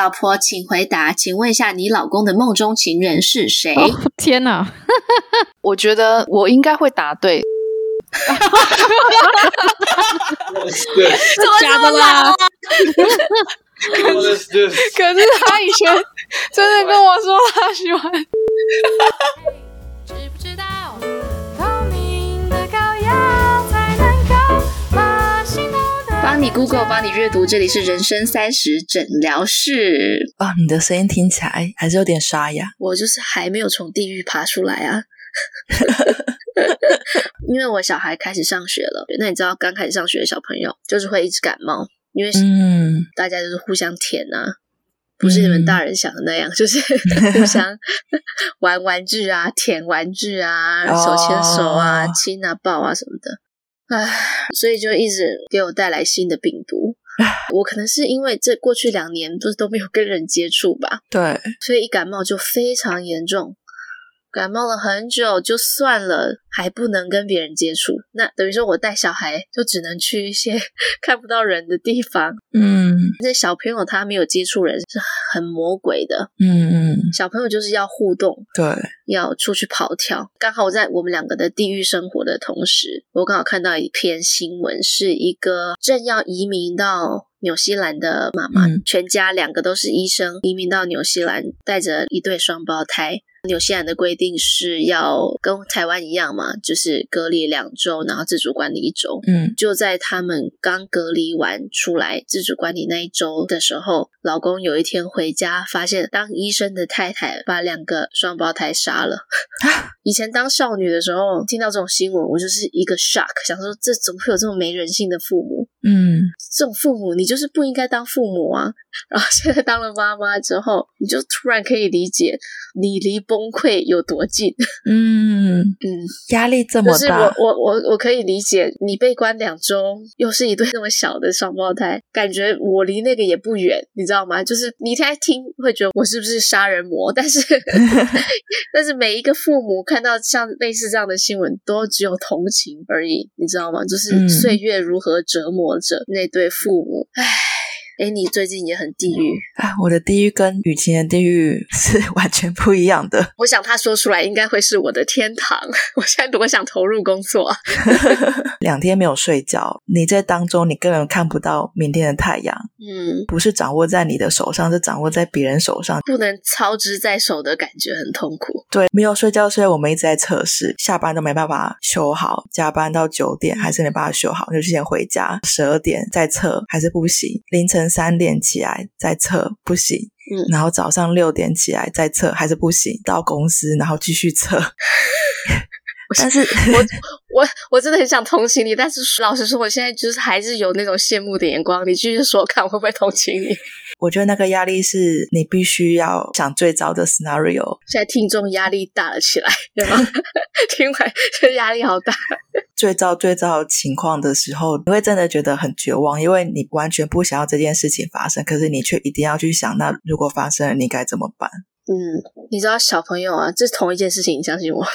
老婆，请回答，请问一下，你老公的梦中情人是谁？哦、天哪！我觉得我应该会答对。哈哈哈哈哈！假的啦！可是，可是他以前真的跟我说他喜欢。帮你 Google，帮你阅读，这里是人生三十诊疗室。啊，你的声音听起来还是有点沙哑。我就是还没有从地狱爬出来啊。因为我小孩开始上学了，那你知道刚开始上学的小朋友就是会一直感冒，因为嗯，大家就是互相舔啊，不是你们大人想的那样，嗯、就是 互相玩玩具啊、舔玩具啊、手牵手啊、哦、亲啊、抱啊什么的，唉，所以就一直给我带来新的病毒。我可能是因为这过去两年不是都没有跟人接触吧，对，所以一感冒就非常严重。感冒了很久，就算了，还不能跟别人接触，那等于说我带小孩就只能去一些 看不到人的地方。嗯，那小朋友他没有接触人是很魔鬼的。嗯嗯，小朋友就是要互动，对，要出去跑跳。刚好我在我们两个的地狱生活的同时，我刚好看到一篇新闻，是一个正要移民到纽西兰的妈妈，嗯，全家两个都是医生，移民到纽西兰，带着一对双胞胎。纽西兰的规定是要跟台湾一样嘛，就是隔离两周，然后自主管理一周。嗯，就在他们刚隔离完出来自主管理那一周的时候，老公有一天回家，发现当医生的太太把两个双胞胎杀了。以前当少女的时候，听到这种新闻，我就是一个 shock，想说这怎么会有这么没人性的父母？嗯，这种父母你就是不应该当父母啊。然后现在当了妈妈之后，你就突然可以理解你离崩溃有多近。嗯 嗯，压力这么大，就是我我我我可以理解你被关两周，又是一对 那么小的双胞胎，感觉我离那个也不远，你知道吗？就是你现在听会觉得我是不是杀人魔？但是但是每一个父母看到像类似这样的新闻，都只有同情而已，你知道吗？就是岁月如何折磨着那对父母，唉。哎，你最近也很地狱啊！我的地狱跟雨晴的地狱 是完全不一样的。我想他说出来应该会是我的天堂。我现在多想投入工作，两天没有睡觉，你在当中你根本看不到明天的太阳。嗯，不是掌握在你的手上，是掌握在别人手上，不能操之在手的感觉很痛苦。对，没有睡觉，所以我们一直在测试，下班都没办法修好，加班到九点还是没办法修好，就先回家，十二点再测还是不行，凌晨。三点起来再测不行，嗯，然后早上六点起来再测还是不行，到公司然后继续测。但是我我我真的很想同情你，但是老实说，我现在就是还是有那种羡慕的眼光。你继续说，看我会不会同情你？我觉得那个压力是你必须要想最糟的 scenario。现在听众压力大了起来，对吗？听完这压力好大。最糟最糟情况的时候，你会真的觉得很绝望，因为你完全不想要这件事情发生，可是你却一定要去想，那如果发生了，你该怎么办？嗯，你知道小朋友啊，这是同一件事情，你相信我。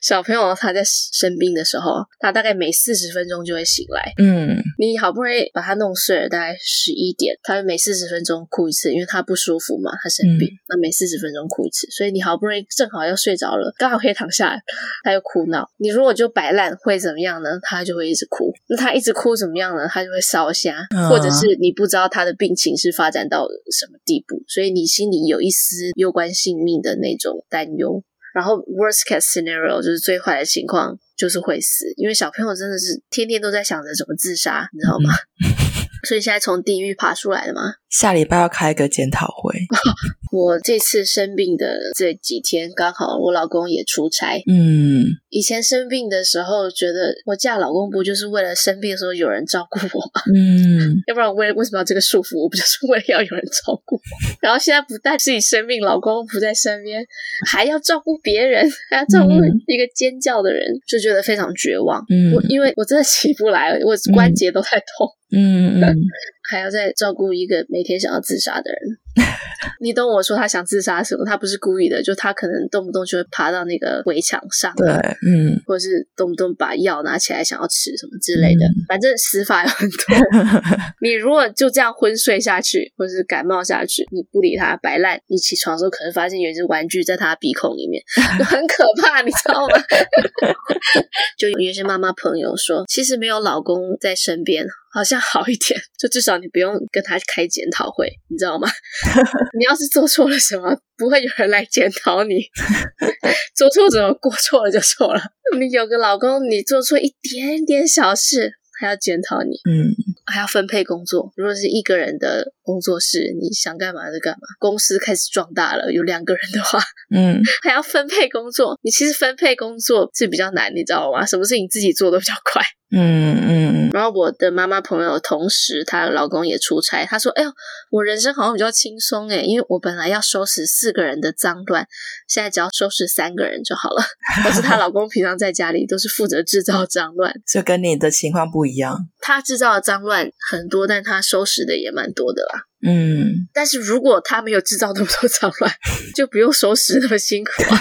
小朋友他在生病的时候，他大概每四十分钟就会醒来。嗯，你好不容易把他弄睡了，大概十一点，他每四十分钟哭一次，因为他不舒服嘛，他生病，嗯、那每四十分钟哭一次，所以你好不容易正好要睡着了，刚好可以躺下来，他又哭闹。你如果就摆烂，会怎么样呢？他就会一直哭。那他一直哭怎么样呢？他就会烧瞎，嗯、或者是你不知道他的病情是发展到什么地步，所以你心里有一丝。攸关性命的那种担忧，然后 worst case scenario 就是最坏的情况，就是会死，因为小朋友真的是天天都在想着怎么自杀，你知道吗？所以现在从地狱爬出来了吗？下礼拜要开一个检讨会。我这次生病的这几天，刚好我老公也出差。嗯，以前生病的时候，觉得我嫁老公不就是为了生病的时候有人照顾我吗？嗯，要不然我为为什么要这个束缚？我不就是为了要有人照顾我？然后现在不但自己生病，老公不在身边，还要照顾别人，还要照顾一个尖叫的人，嗯、就觉得非常绝望。嗯，我因为我真的起不来，我关节都在痛。嗯嗯，还要再照顾一个每天想要自杀的人。你懂我说他想自杀什么？他不是故意的，就他可能动不动就会爬到那个围墙上，对，嗯，或者是动不动把药拿起来想要吃什么之类的，嗯、反正死法有很多。你如果就这样昏睡下去，或者是感冒下去，你不理他摆烂，你起床的时候可能发现有一只玩具在他鼻孔里面，很可怕，你知道吗？就有一些妈妈朋友说，其实没有老公在身边。好像好一点，就至少你不用跟他开检讨会，你知道吗？你要是做错了什么，不会有人来检讨你。做错什么过错了就错了。你有个老公，你做错一点点小事，还要检讨你，嗯，还要分配工作。如果是一个人的工作室，你想干嘛就干嘛。公司开始壮大了，有两个人的话，嗯，还要分配工作。你其实分配工作是比较难，你知道吗？什么事情自己做都比较快。嗯嗯，然后我的妈妈朋友同时她老公也出差，她说：“哎呦，我人生好像比较轻松诶，因为我本来要收拾四个人的脏乱，现在只要收拾三个人就好了。可是她老公平常在家里都是负责制造脏乱，就跟你的情况不一样。他制造的脏乱很多，但他收拾的也蛮多的啦。嗯，但是如果他没有制造那么多脏乱，就不用收拾那么辛苦啊。”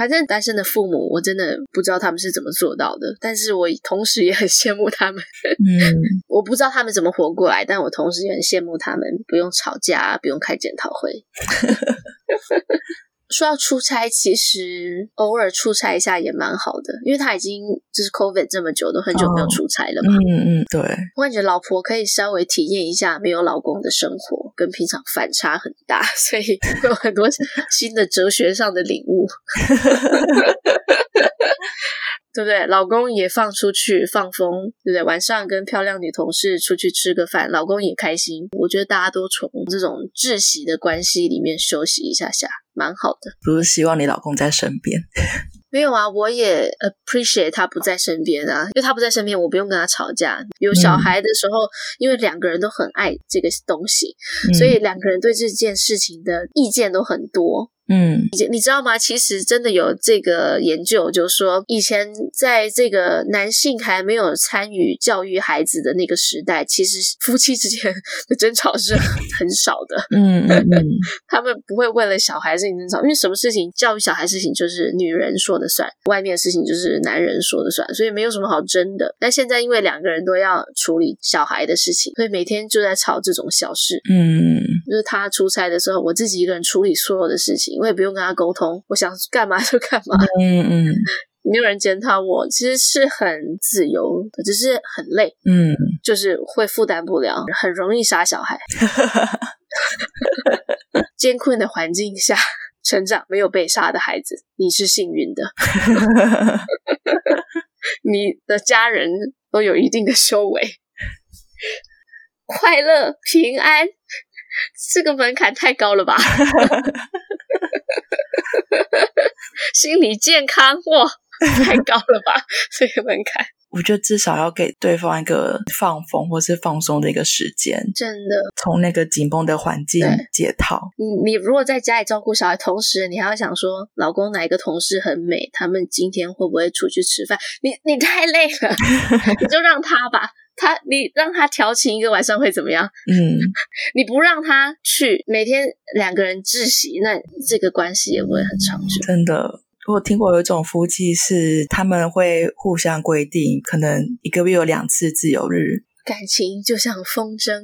反正单身的父母，我真的不知道他们是怎么做到的，但是我同时也很羡慕他们。嗯，我不知道他们怎么活过来，但我同时也很羡慕他们，不用吵架，不用开检讨会。说要出差，其实偶尔出差一下也蛮好的，因为他已经就是 COVID 这么久，都很久没有出差了嘛。哦、嗯嗯，对。我感觉老婆可以稍微体验一下没有老公的生活，跟平常反差很大，所以会有很多新的哲学上的领悟。对不对？老公也放出去放风，对不对？晚上跟漂亮女同事出去吃个饭，老公也开心。我觉得大家都从这种窒息的关系里面休息一下下，蛮好的。不是希望你老公在身边？没有啊，我也 appreciate 他不在身边啊，因为他不在身边，我不用跟他吵架。有小孩的时候，嗯、因为两个人都很爱这个东西，嗯、所以两个人对这件事情的意见都很多。嗯，你你知道吗？其实真的有这个研究，就是说以前在这个男性还没有参与教育孩子的那个时代，其实夫妻之间 的争吵是很少的。嗯嗯嗯，他们不会为了小孩事情争吵，因为什么事情教育小孩事情就是女人说的算，外面的事情就是男人说的算，所以没有什么好争的。但现在因为两个人都要处理小孩的事情，所以每天就在吵这种小事。嗯，就是他出差的时候，我自己一个人处理所有的事情。我也不用跟他沟通，我想干嘛就干嘛。嗯嗯，没有人检讨我，其实是很自由的，只是很累。嗯，就是会负担不了，很容易杀小孩。艰困的环境下成长，没有被杀的孩子，你是幸运的。你的家人都有一定的修为，快乐平安。这个门槛太高了吧？心理健康哇，太高了吧？这个门槛，我觉得至少要给对方一个放风或是放松的一个时间，真的从那个紧绷的环境解套。你你如果在家里照顾小孩，同时你还要想说，老公哪一个同事很美，他们今天会不会出去吃饭？你你太累了，你就让他吧。他，你让他调情一个晚上会怎么样？嗯，你不让他去，每天两个人窒息，那这个关系也不会很长久。真的，我听过有一种夫妻是他们会互相规定，可能一个月有两次自由日。感情就像风筝，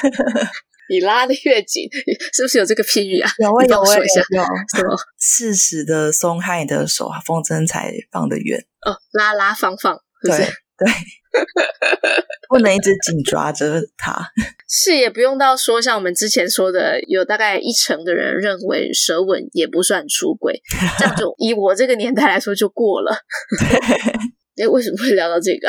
你拉的越紧，是不是有这个譬喻啊？有啊，有啊，有。什么？适时的松开你的手，风筝才放得远。哦，拉拉放放，是不是？对。对，不能一直紧抓着他。是也不用到说像我们之前说的，有大概一成的人认为舌吻也不算出轨，这样就 以我这个年代来说就过了。哎，为什么会聊到这个？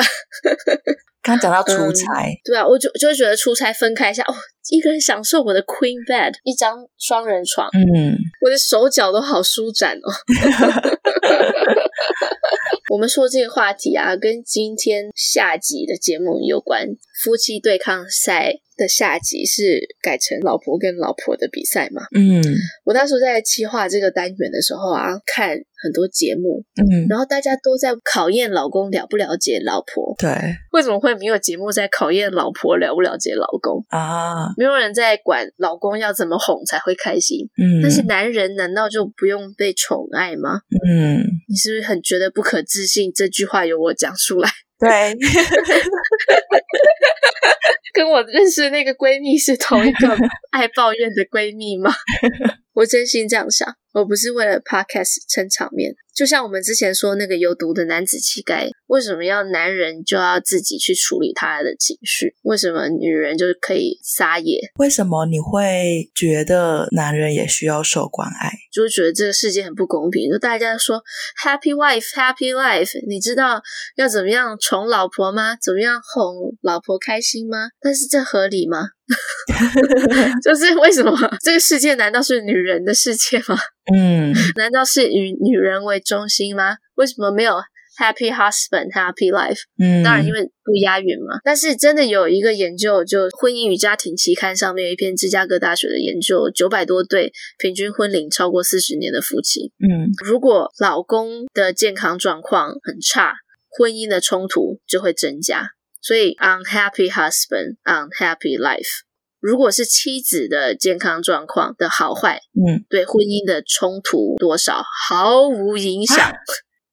刚讲到出差，嗯，对啊，我就就会觉得出差分开一下哦，一个人享受我的 queen bed，一张双人床，嗯，我的手脚都好舒展哦。我们说这个话题啊，跟今天下集的节目有关，夫妻对抗赛的下集是改成老婆跟老婆的比赛嘛？嗯，我那时候在企划这个单元的时候啊，看很多节目，嗯，然后大家都在考验老公了不了解老婆。对，为什么会没有节目在考验老婆了不了解老公啊？没有人在管老公要怎么哄才会开心。嗯，但是男人难道就不用被宠爱吗？嗯，你是不是很觉得不可置信？这句话由我讲出来。对，跟我认识的那个闺蜜是同一个 爱抱怨的闺蜜吗？我真心这样想，我不是为了 podcast 撑场面。就像我们之前说那个有毒的男子气概，为什么要男人就要自己去处理他的情绪？为什么女人就可以撒野？为什么你会觉得男人也需要受关爱？就是觉得这个世界很不公平。就大家说 happy wife happy life，你知道要怎么样宠老婆吗？怎么样哄老婆开心吗？但是这合理吗？就是为什么这个世界难道是女人的世界吗？嗯，难道是以女人为中心吗？为什么没有 happy husband happy life？嗯，当然因为不押韵嘛。但是真的有一个研究，就《婚姻与家庭》期刊上面有一篇芝加哥大学的研究，九百多对平均婚龄超过四十年的夫妻，嗯，如果老公的健康状况很差，婚姻的冲突就会增加。所以，unhappy husband, unhappy life。如果是妻子的健康状况的好坏，嗯，对婚姻的冲突多少毫无影响。啊，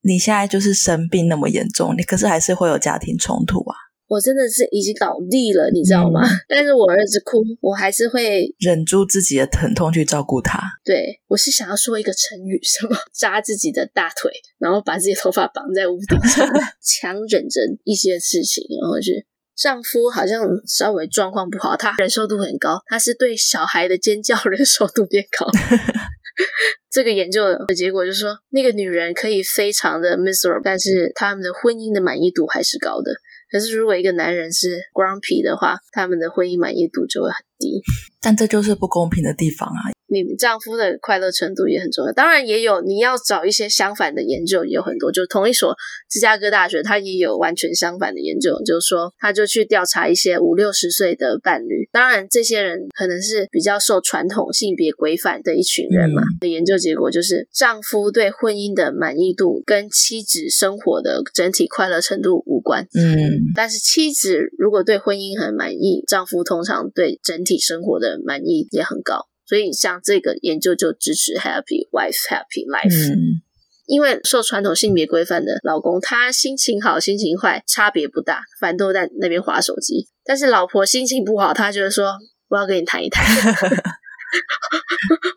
你现在就是生病那么严重，你可是还是会有家庭冲突啊。我真的是已经倒地了，你知道吗？嗯、但是我儿子哭，我还是会忍住自己的疼痛去照顾他。对，我是想要说一个成语，什么扎自己的大腿，然后把自己头发绑在屋顶上，强忍着一些事情，然后去。丈夫好像稍微状况不好，他忍受度很高，他是对小孩的尖叫忍受度变高。这个研究的结果就是说，那个女人可以非常的 miserable，但是他们的婚姻的满意度还是高的。可是，如果一个男人是 grumpy 的话，他们的婚姻满意度就会很低。但这就是不公平的地方啊！你丈夫的快乐程度也很重要，当然也有你要找一些相反的研究，也有很多。就同一所芝加哥大学，他也有完全相反的研究，就是说，他就去调查一些五六十岁的伴侣，当然这些人可能是比较受传统性别规范的一群人嘛。的、嗯、研究结果就是，丈夫对婚姻的满意度跟妻子生活的整体快乐程度无关。嗯，但是妻子如果对婚姻很满意，丈夫通常对整体生活的满意也很高。所以，像这个研究就支持 Happy Wife, Happy Life。嗯，因为受传统性别规范的老公，他心情好、心情坏差别不大，反正都在那边划手机。但是老婆心情不好，他就是说我要跟你谈一谈，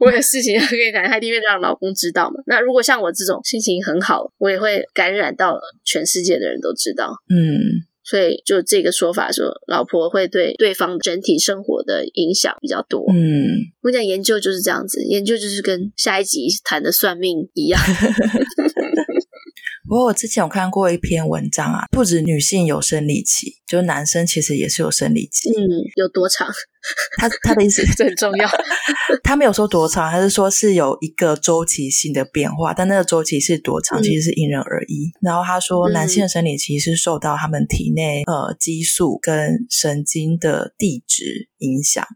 我有事情要跟你谈，他一定会让老公知道嘛。那如果像我这种心情很好，我也会感染到全世界的人都知道。嗯。所以，就这个说法说，老婆会对对方整体生活的影响比较多。嗯，我讲研究就是这样子，研究就是跟下一集谈的算命一样。不过我之前有看过一篇文章啊，不止女性有生理期，就男生其实也是有生理期。嗯，有多长？他他的意思 这很重要。他没有说多长，他是说是有一个周期性的变化，但那个周期是多长，其实是因人而异。嗯、然后他说，男性的生理期是受到他们体内呃激素跟神经的递质影响。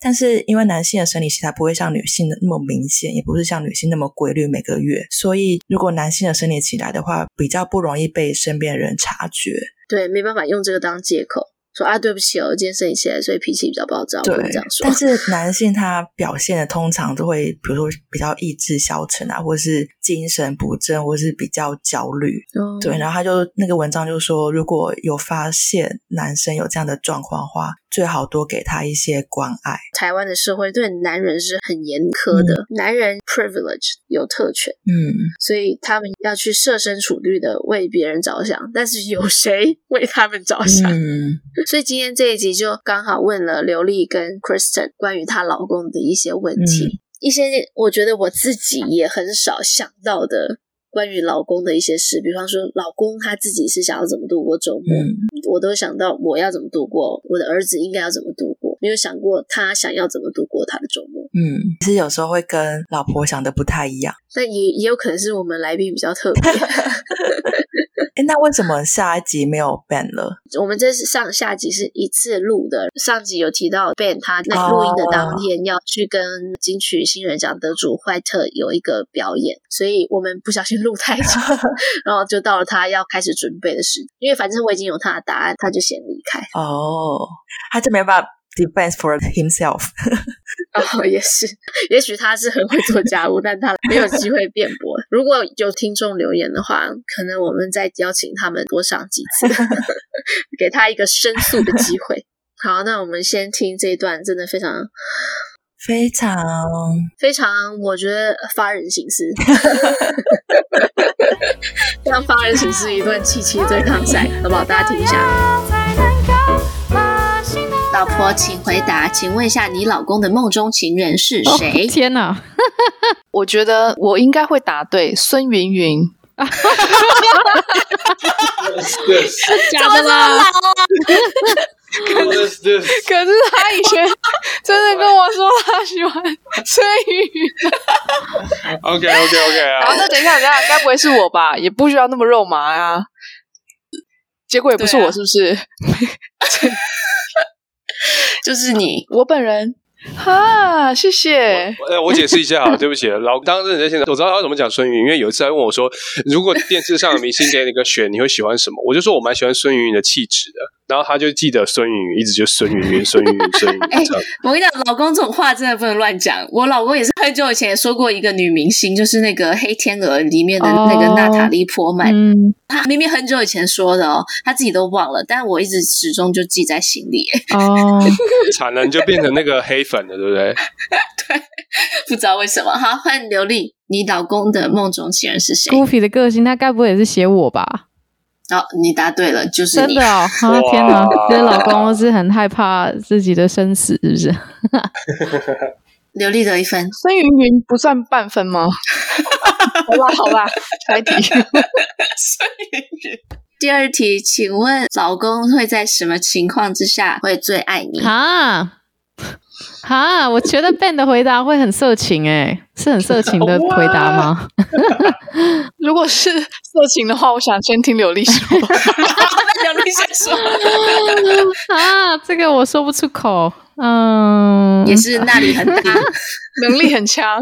但是因为男性的生理期它不会像女性的那么明显，也不是像女性那么规律每个月，所以如果男性的生理期来的话，比较不容易被身边人察觉。对，没办法用这个当借口。说啊，对不起哦，我今天生理期来，所以脾气比较暴躁。对，这样说。但是男性他表现的通常都会，比如说比较意志消沉啊，或是精神不振，或是比较焦虑。哦。对，然后他就那个文章就说，如果有发现男生有这样的状况的话，最好多给他一些关爱。台湾的社会对男人是很严苛的，嗯、男人 privilege 有特权，嗯，所以他们要去设身处地的为别人着想，但是有谁为他们着想？嗯。所以今天这一集就刚好问了刘丽跟 Kristen 关于她老公的一些问题，嗯、一些我觉得我自己也很少想到的关于老公的一些事，比方说老公他自己是想要怎么度过周末，嗯、我都想到我要怎么度过，我的儿子应该要怎么度过，没有想过他想要怎么度过他的周末。嗯，其实有时候会跟老婆想的不太一样，但也也有可能是我们来宾比较特别。哎，那为什么下一集没有 Ben 了？我们这是上下集是一次录的，上集有提到 Ben 他那录音的当天要去跟金曲新人奖得主怀特有一个表演，所以我们不小心录太长，然后就到了他要开始准备的时间，因为反正我已经有他的答案，他就先离开。哦，他就没办法 d e f e n s e for himself。哦，也是，也许他是很会做家务，但他没有机会辩驳。如果有听众留言的话，可能我们再邀请他们多上几次，给他一个申诉的机会。好，那我们先听这一段，真的非常、非常、非常，我觉得发人省思，让发人省思一段七七对抗赛，好不好？大家听一下。老婆，请回答，请问一下，你老公的梦中情人是谁？哦、天哪！我觉得我应该会答对，孙芸芸。假的啦？可是，可是他以前真的跟我说他喜欢孙芸芸。OK OK OK 啊！好，那等一下，等一下，该不会是我吧？也不需要那么肉麻呀、啊。结果也不是我，是不是？就是你，我本人。哈，谢谢。呃，我解释一下啊，对不起，老当事人现在我知道他怎么讲孙芸芸，因为有一次他问我说，如果电视上的明星给你一个选，你会喜欢什么？我就说我蛮喜欢孙芸芸的气质的。然后他就记得孙芸芸，一直就孙云云、孙云云、孙云云。哎，我跟你讲，老公这种话真的不能乱讲。我老公也是很久以前也说过一个女明星，就是那个《黑天鹅》里面的那个娜塔莉波曼。嗯，他明明很久以前说的哦，他自己都忘了，但我一直始终就记在心里。哦，惨了，你就变成那个黑粉了，对不对？对，不知道为什么。好，换刘丽，你老公的梦中情人是谁？Goofy 的个性，他该不会也是写我吧？好、哦，你答对了，就是你真的哦！啊，天哪，这老公是很害怕自己的生死，是不是？刘丽得一分，孙云云不算半分吗？好吧，好吧，下一题。孙云云，第二题，请问老公会在什么情况之下会最爱你？啊？哈，我觉得 Ben 的回答会很色情，诶，是很色情的 回答吗？如果是色情的话，我想先听柳丽说。柳丽先说。啊，这个我说不出口。嗯，也是那里很大，能力很强，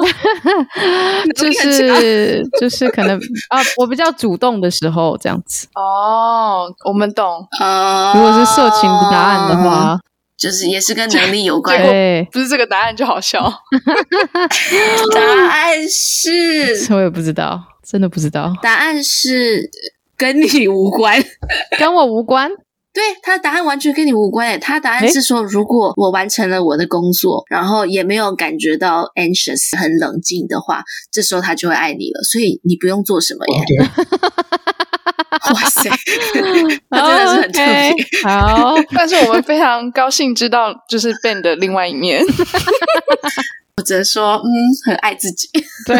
就是就是可能啊，我比较主动的时候这样子。哦，我们懂。哦，如果是色情的答案的话。就是也是跟能力有关，对，不是这个答案就好笑。答案是，我也不知道，真的不知道。答案是跟你无关，跟我无关。对，他的答案完全跟你无关诶。他的答案是说，如果我完成了我的工作，然后也没有感觉到 anxious 很冷静的话，这时候他就会爱你了。所以你不用做什么耶。哇塞，他真的是很特别。Okay, 好，但是我们非常高兴知道，就是 Ben 的另外一面。我只能说，嗯，很爱自己。对，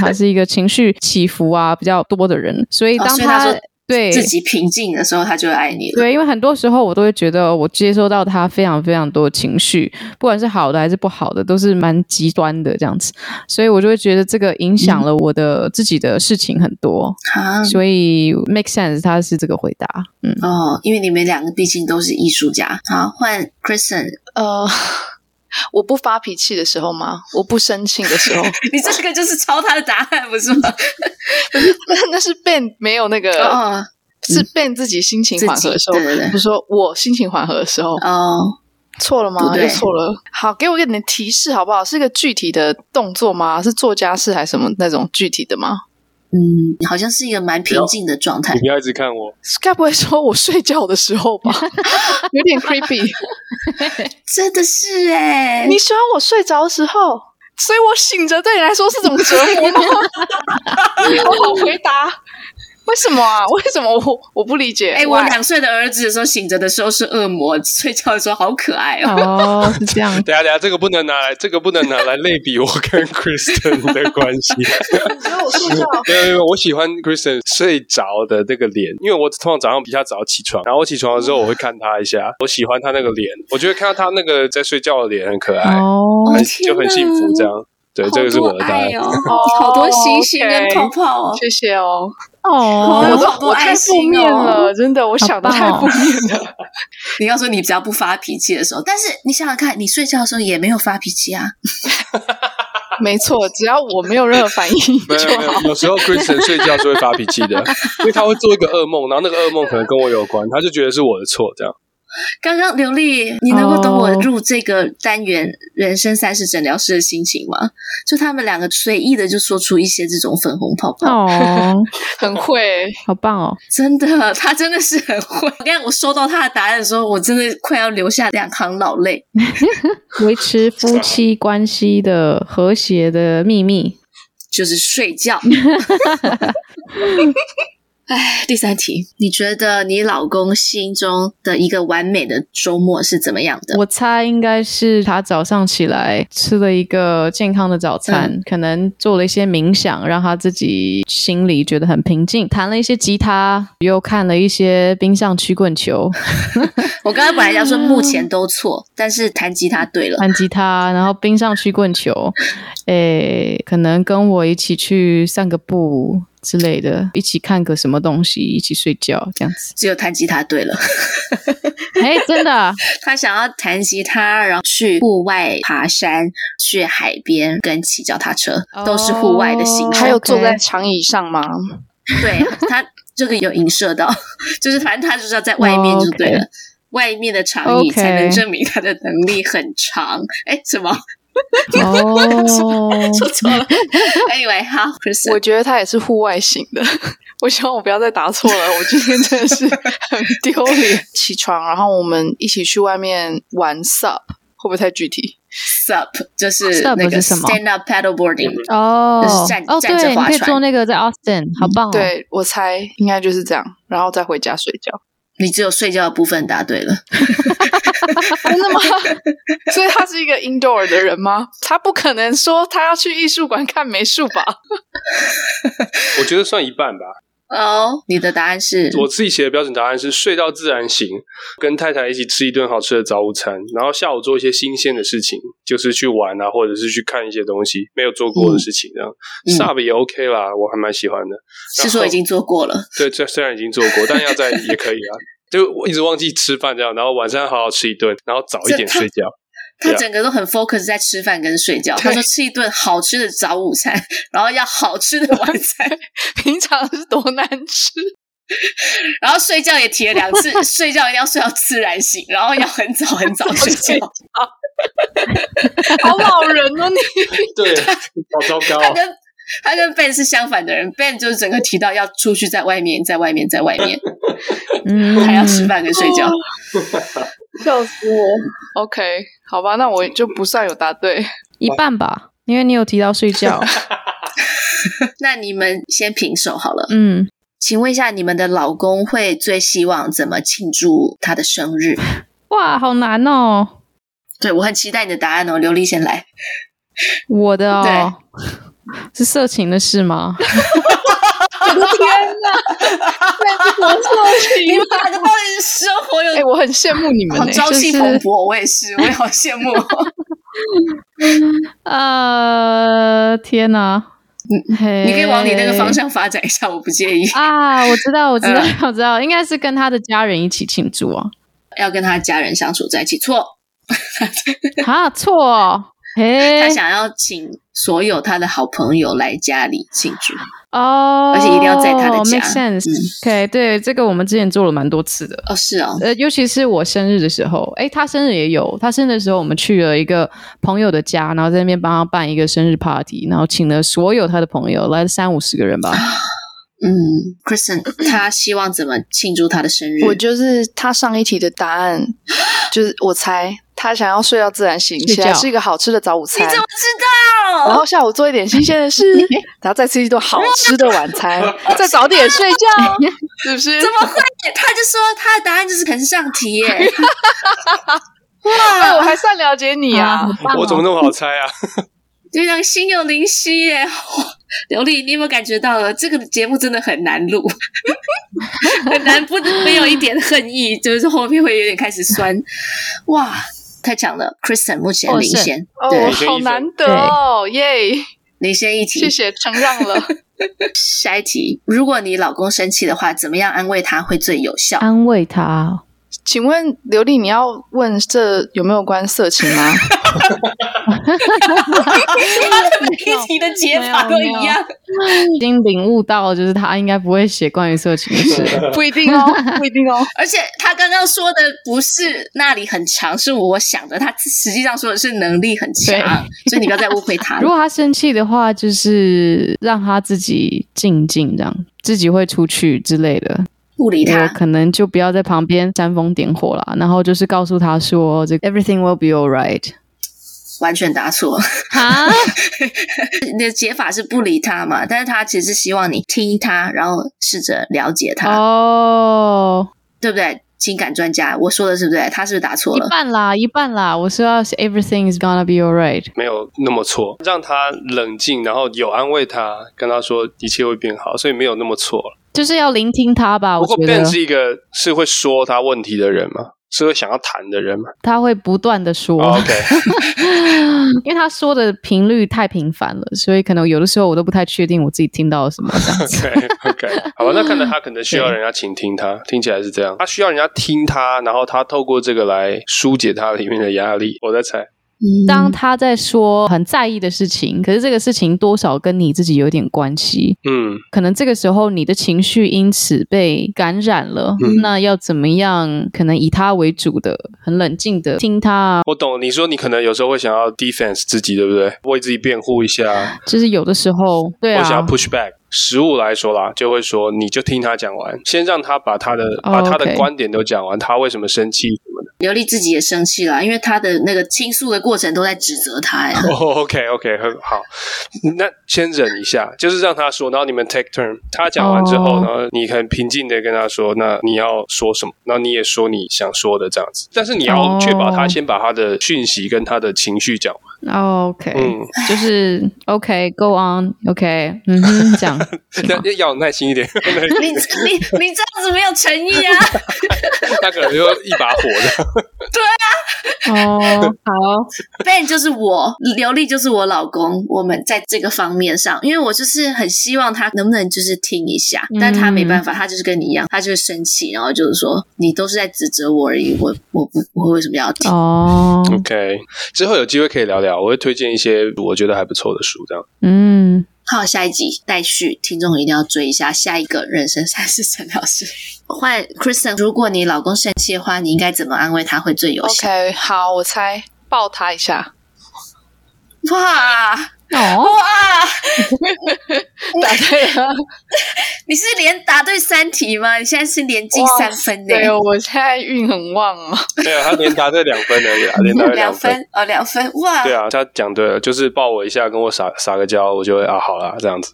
他是一个情绪起伏啊比较多的人，所以当他。哦对自己平静的时候，他就会爱你了。对，因为很多时候我都会觉得，我接收到他非常非常多情绪，不管是好的还是不好的，都是蛮极端的这样子，所以我就会觉得这个影响了我的自己的事情很多。嗯、所以 make sense，他是这个回答。嗯，哦，因为你们两个毕竟都是艺术家。好，换 Kristen，呃。我不发脾气的时候吗？我不生气的时候，你这个就是抄他的答案，不是吗？那那是 Ben 没有那个，哦、是 Ben 自己心情缓和的时候。不是说我心情缓和的时候。哦，错了吗？又错了。好，给我一点提示好不好？是一个具体的动作吗？是做家事还是什么那种具体的吗？嗯，好像是一个蛮平静的状态。你不要一直看我，该不会说我睡觉的时候吧？有点 creepy，真的是哎！你喜欢我睡着的时候，所以我醒着对你来说是种折磨吗？好好回答。为什么啊？为什么我我不理解？哎、欸，我两岁的儿子的时候醒着的时候是恶魔，睡觉的时候好可爱哦。哦，是这样。等下等下，这个不能拿来，这个不能拿来类比我跟 Kristen 的关系。只有我睡觉。没有没有，我喜欢 Kristen 睡着的那个脸，因为我通常早上比较早起床，然后我起床的时候我会看他一下，我喜欢他那个脸，我觉得看到他那个在睡觉的脸很可爱，哦，很就很幸福这样。对，这个是我的答案。哦，好多星星跟泡泡哦，谢谢哦。哦，我都我太负面了，真的，我想的太负面了。你要说你只要不发脾气的时候，但是你想想看，你睡觉的时候也没有发脾气啊。没错，只要我没有任何反应，没有没有。有时候 Kristen 睡觉是会发脾气的，因为他会做一个噩梦，然后那个噩梦可能跟我有关，他就觉得是我的错，这样。刚刚刘丽，你能够懂我入这个单元人生三十诊疗室的心情吗？就他们两个随意的就说出一些这种粉红泡泡，哦，很会，好棒哦！真的，他真的是很会。你看我收到他的答案的时候，我真的快要流下两行老泪。维持夫妻关系的和谐的秘密就是睡觉。哎，第三题，你觉得你老公心中的一个完美的周末是怎么样的？我猜应该是他早上起来吃了一个健康的早餐，嗯、可能做了一些冥想，让他自己心里觉得很平静，弹了一些吉他，又看了一些冰上曲棍球。我刚刚本来要说目前都错，但是弹吉他对了，弹吉他，然后冰上曲棍球，诶，可能跟我一起去散个步。之类的，一起看个什么东西，一起睡觉这样子。只有弹吉他对了，哎、欸，真的，他想要弹吉他，然后去户外爬山，去海边跟骑脚踏车，都是户外的行程。还有坐在长椅上吗？对，他这个有影射到，就是反正他就是要在外面就对了，oh, okay. 外面的长椅才能证明他的能力很长。哎、欸，什么？哦，说错了。Anyway，好，我觉得他也是户外型的。我希望我不要再答错了。我今天真的是很丢脸。起床，然后我们一起去外面玩 SUP，会不会太具体？SUP 就是那个 stand up paddleboarding 哦，就是站哦，站着划船。可以做那个在 Austin，好棒哦。对，我猜应该就是这样，然后再回家睡觉。你只有睡觉的部分答对了，真的吗？所以他是一个 indoor 的人吗？他不可能说他要去艺术馆看美术吧？我觉得算一半吧。哦，oh, 你的答案是？我自己写的标准答案是睡到自然醒，跟太太一起吃一顿好吃的早午餐，然后下午做一些新鲜的事情，就是去玩啊，或者是去看一些东西没有做过的事情，这样。嗯、sub 也 OK 啦，我还蛮喜欢的。是说已经做过了？对，这虽然已经做过，但要再 也可以啊。就我一直忘记吃饭这样，然后晚上好好吃一顿，然后早一点睡觉。他整个都很 focus 在吃饭跟睡觉。他说吃一顿好吃的早午餐，然后要好吃的晚餐。平常是多难吃，然后睡觉也提了两次，睡觉一定要睡到自然醒，然后要很早很早睡觉。好老人哦，你对，好糟糕。他跟他跟 Ben 是相反的人，Ben 就是整个提到要出去，在外面，在外面，在外面，嗯，还要吃饭跟睡觉。笑死我！OK，好吧，那我就不算有答对一半吧，因为你有提到睡觉。那你们先平手好了。嗯，请问一下，你们的老公会最希望怎么庆祝他的生日？哇，好难哦！对，我很期待你的答案哦，刘丽先来。我的哦，对是色情的事吗？我的天哪！那是什么事情？你们两个到底是生活有？哎，我很羡慕你们，好朝气蓬勃。我也是，我也好羡慕。呃，天哪！你可以往你那个方向发展一下，我不介意。啊，我知道，我知道，我知道，应该是跟他的家人一起庆祝啊，要跟他的家人相处在一起。错，啊，错。他想要请所有他的好朋友来家里庆祝哦，oh, 而且一定要在他的家。Make sense. OK，对，这个我们之前做了蛮多次的。哦，是哦，呃，尤其是我生日的时候，诶，他生日也有。他生日的时候，我们去了一个朋友的家，然后在那边帮他办一个生日 party，然后请了所有他的朋友，来了三五十个人吧。嗯，Kristen，他希望怎么庆祝他的生日？我就是他上一题的答案，就是我猜。他想要睡到自然醒，起来吃一个好吃的早午餐。你怎么知道？然后下午做一点新鲜的事，然后再吃一顿好吃的晚餐，再早点睡觉，是不是？怎么会？他就说他的答案就是肯上题耶！哇，我还算了解你啊！我怎么那么好猜啊？就像心有灵犀耶！刘丽，你有没有感觉到了？这个节目真的很难录，很难不没有一点恨意，就是后面会有点开始酸。哇！太强了，Kristen 目前领先，哦对，，好难得哦，耶！领先一题。谢谢承让了。下一题，如果你老公生气的话，怎么样安慰他会最有效？安慰他。请问刘丽，你要问这有没有关色情吗？每一题的解法都一样。已经领悟到，就是他应该不会写关于色情的事。不一定哦，不一定哦。而且他刚刚说的不是那里很强，是我想的，他实际上说的是能力很强，所以你不要再误会他了。如果他生气的话，就是让他自己静静，这样自己会出去之类的。不理他，可能就不要在旁边煽风点火啦，然后就是告诉他说：“这个 everything will be alright。完全答错。”啊，你的解法是不理他嘛？但是他其实希望你听他，然后试着了解他，哦，对不对？情感专家，我说的是不对？他是不是答错一？半啦，一半啦。我说要 everything is gonna be alright。没有那么错，让他冷静，然后有安慰他，跟他说一切会变好，所以没有那么错。就是要聆听他吧。不过我觉 Ben 得是一个是会说他问题的人吗？是会想要谈的人吗、他会不断的说。哦、？OK，因为他说的频率太频繁了，所以可能有的时候我都不太确定我自己听到了什么这样子。OK OK，好吧，那看来他可能需要人家倾听他，听起来是这样，他需要人家听他，然后他透过这个来疏解他里面的压力。我在猜，当他在说很在意的事情，可是这个事情多少跟你自己有点关系，嗯，可能这个时候你的情绪因此被感染了，嗯那要怎么样？可能以他为主的，很冷静的听他啊，我懂。你说你可能有时候会想要 defense 自己，对不对？为自己辩护一下，就是有的时候，对啊，我想要 push back。实物来说啦，就会说你就听他讲完，先让他把他的、Oh, 把他的.观点都讲完，他为什么生气什么的。刘丽自己也生气了，因为他的那个倾诉的过程都在指责他呀。哦、oh,，OK OK，很好。那先忍一下，就是让他说，然后你们 take turn。他讲完之后，oh. 然后你很平静的跟他说，那你要说什么？然后你也说你想说的这样子。但是你要确保他先把他的讯息跟他的情绪讲完。Oh, OK，嗯，就是 OK，Go on，OK，嗯哼，这样。要要耐心一点。你你你这样子没有诚意啊！他可能就一把火的。对啊。哦，好。Ben 就是我，刘丽就是我老公。我们在这个方面上，因为我就是很希望他能不能就是听一下，但他没办法，他就是跟你一样，他就是生气，然后就是说你都是在指责我而已，我我不我为什么要听？哦，OK，之后有机会可以聊聊，我会推荐一些我觉得还不错的书，这样。嗯。好，下一集待续，听众一定要追一下。下一个人生三十陈老师，换 Kristen。如果你老公生气的话，你应该怎么安慰他会最有效？OK，好，我猜抱他一下。哇！哦哇！答对了，你是连答对三题吗？你现在是连进三分呢？对，我现在运很旺哦。对啊，他连答对两分而已啊，连答对两分，分哦，两分哇！对啊，他讲对了，就是抱我一下，跟我撒撒个娇，我就会啊，好啦，这样子。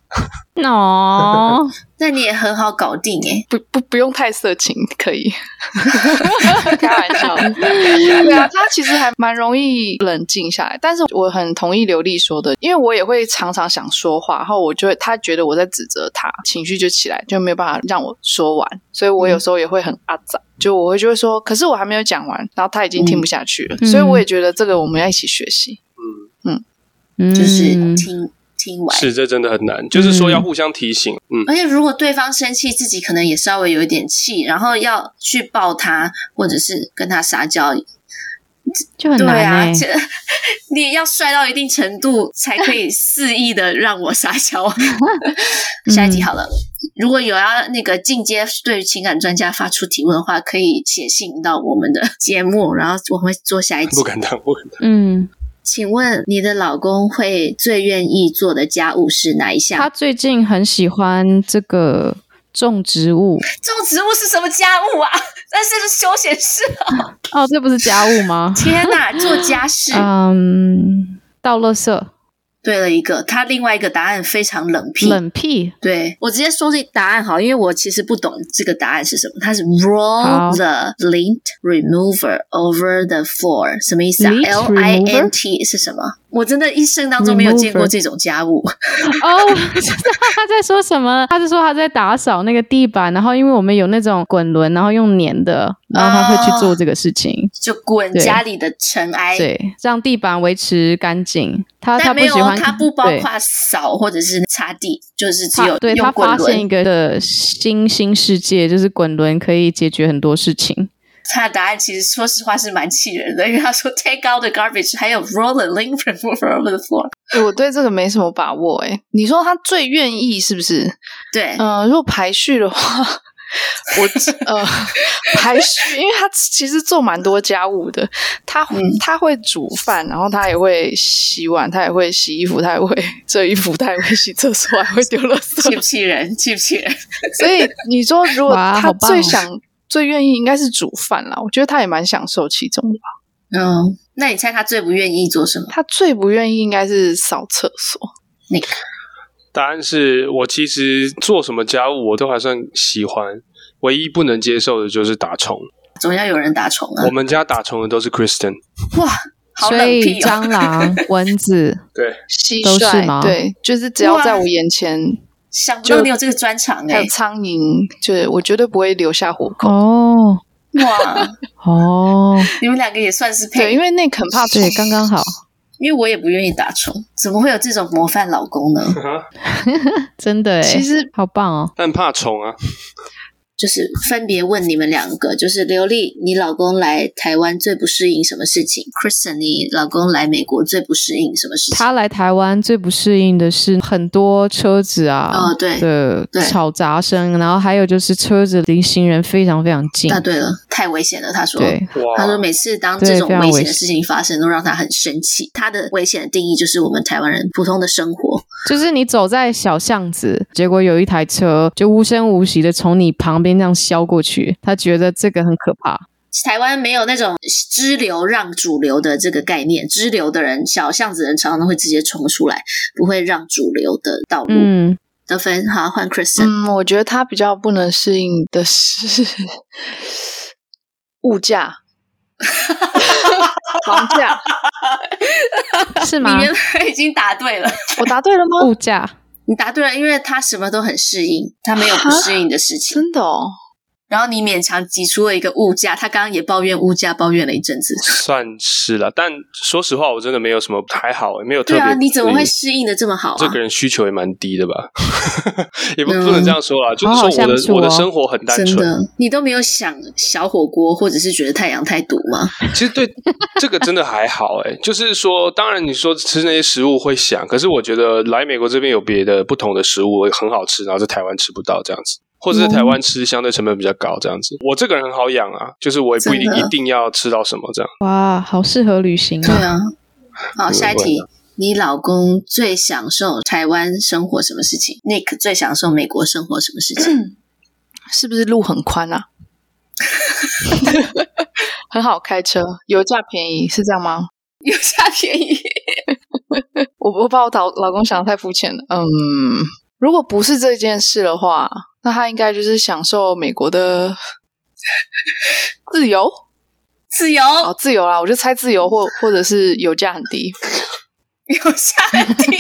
哦，那你也很好搞定哎不不不用太色情，可以。开玩笑，对啊，他其实还蛮容易冷静下来，但是我很同意刘丽说的，因为我也会常常想说话，然后我就会他觉得我在指责他，情绪就起来，就没有办法让我说完，所以我有时候也会很阿杂，就我会就会说，可是我还没有讲完，然后他已经听不下去了，嗯、所以我也觉得这个我们要一起学习，嗯。嗯，就是听。听完是，这真的很难，就是说要互相提醒，嗯，嗯，而且如果对方生气，自己可能也稍微有一点气，然后要去抱他，或者是跟他撒娇，就很难哎、对啊，你也要帅到一定程度，才可以肆意的让我撒娇。下一集好了，如果有要那个进阶对情感专家发出提问的话，可以写信到我们的节目，然后我们会做下一集。不敢当，不敢当，嗯。请问你的老公会最愿意做的家务是哪一项？他最近很喜欢这个种植物。种植物是什么家务啊？那是休闲事啊！哦，这不是家务吗？天哪，做家事。嗯，倒垃圾。对了一个，他另外一个答案非常冷僻。冷僻，对，我直接说这答案好，因为我其实不懂这个答案是什么。它是 roll the lint remover over the floor，什么意思啊？L I N T 是什么？我真的一生当中没有见过这种家务。哦，我知道他在说什么。他是说他在打扫那个地板，然后因为我们有那种滚轮，然后用粘的，然后他会去做这个事情，哦、就滚家里的尘埃，对，让地板维持干净。他他不喜欢，他不包括扫或者是擦地，就是只有对他发现一个的新新世界，就是滚轮可以解决很多事情。他的答案其实说实话是蛮气人的，因为他说 take out the garbage，还有 roll the lint over the floor。我对这个没什么把握诶。你说他最愿意是不是？对，嗯、呃，如果排序的话，我 呃排序，因为他其实做蛮多家务的，他、嗯、他会煮饭，然后他也会洗碗，他也会洗衣服，他也会 折衣服，他也会洗厕所，还会丢垃圾，气不气人？气不气人？所以你说，如果他最想。最愿意应该是煮饭啦，我觉得他也蛮享受其中的吧。嗯，那你猜他最不愿意做什么？他最不愿意应该是扫厕所。那个答案是我其实做什么家务我都还算喜欢，唯一不能接受的就是打虫。总要有人打虫啊。我们家打虫的都是 Kristen。哇，好冷僻哦。蟑螂、蚊子，对，蟋蟀？对，就是只要在我眼前。想不到你有这个专长哎、欸！还有苍蝇，就是我绝对不会留下活口哦。哇 哦，你们两个也算是配，对，因为那很怕虫，对，刚刚好。因为我也不愿意打虫，怎么会有这种模范老公呢？真的哎，其实好棒哦，但怕虫啊。就是分别问你们两个，就是刘丽，你老公来台湾最不适应什么事情？Kristen，你老公来美国最不适应什么事情？他来台湾最不适应的是很多车子啊，哦对的吵杂声，然后还有就是车子离行人非常非常近。啊对了，太危险了，他说。对，他说每次当这种危险的事情发生，都让他很生气。他的危险的定义就是我们台湾人普通的生活，就是你走在小巷子，结果有一台车就无声无息的从你旁边这样削过去，他觉得这个很可怕。台湾没有那种支流让主流的这个概念，支流的人，小巷子人常常会直接冲出来，不会让主流的道路。嗯，得分好，换 Kristen。嗯，我觉得他比较不能适应的是物价，房价是吗？你原来已经答对了，我答对了吗？物价，你答对了，因为他什么都很适应，他没有不适应的事情，真的哦。然后你勉强挤出了一个物价，他刚刚也抱怨物价，抱怨了一阵子，算是了。但说实话，我真的没有什么还好，没有特别。对啊，你怎么会适应的这么好啊？这个人需求也蛮低的吧？也不不能这样说啦，嗯、就是说我的我的生活很单纯。真的，你都没有想小火锅，或者是觉得太阳太毒吗？其实对这个真的还好哎，就是说，当然你说吃那些食物会想，可是我觉得来美国这边有别的不同的食物很好吃，然后在台湾吃不到这样子。或者是台湾吃相对成本比较高，这样子。我这个人很好养啊，就是我也不一定一定要吃到什么这样。哇，好适合旅行啊！对啊。好，下一题，你老公最享受台湾生活什么事情？Nick 最享受美国生活什么事情？是不是路很宽啊？很好开车，油价便宜，是这样吗？油价便宜。我我把我老老公想得太肤浅了。嗯，如果不是这件事的话。那他应该就是享受美国的自由，自由哦，自由啦！我就猜自由或或者是油价很低，油价很低，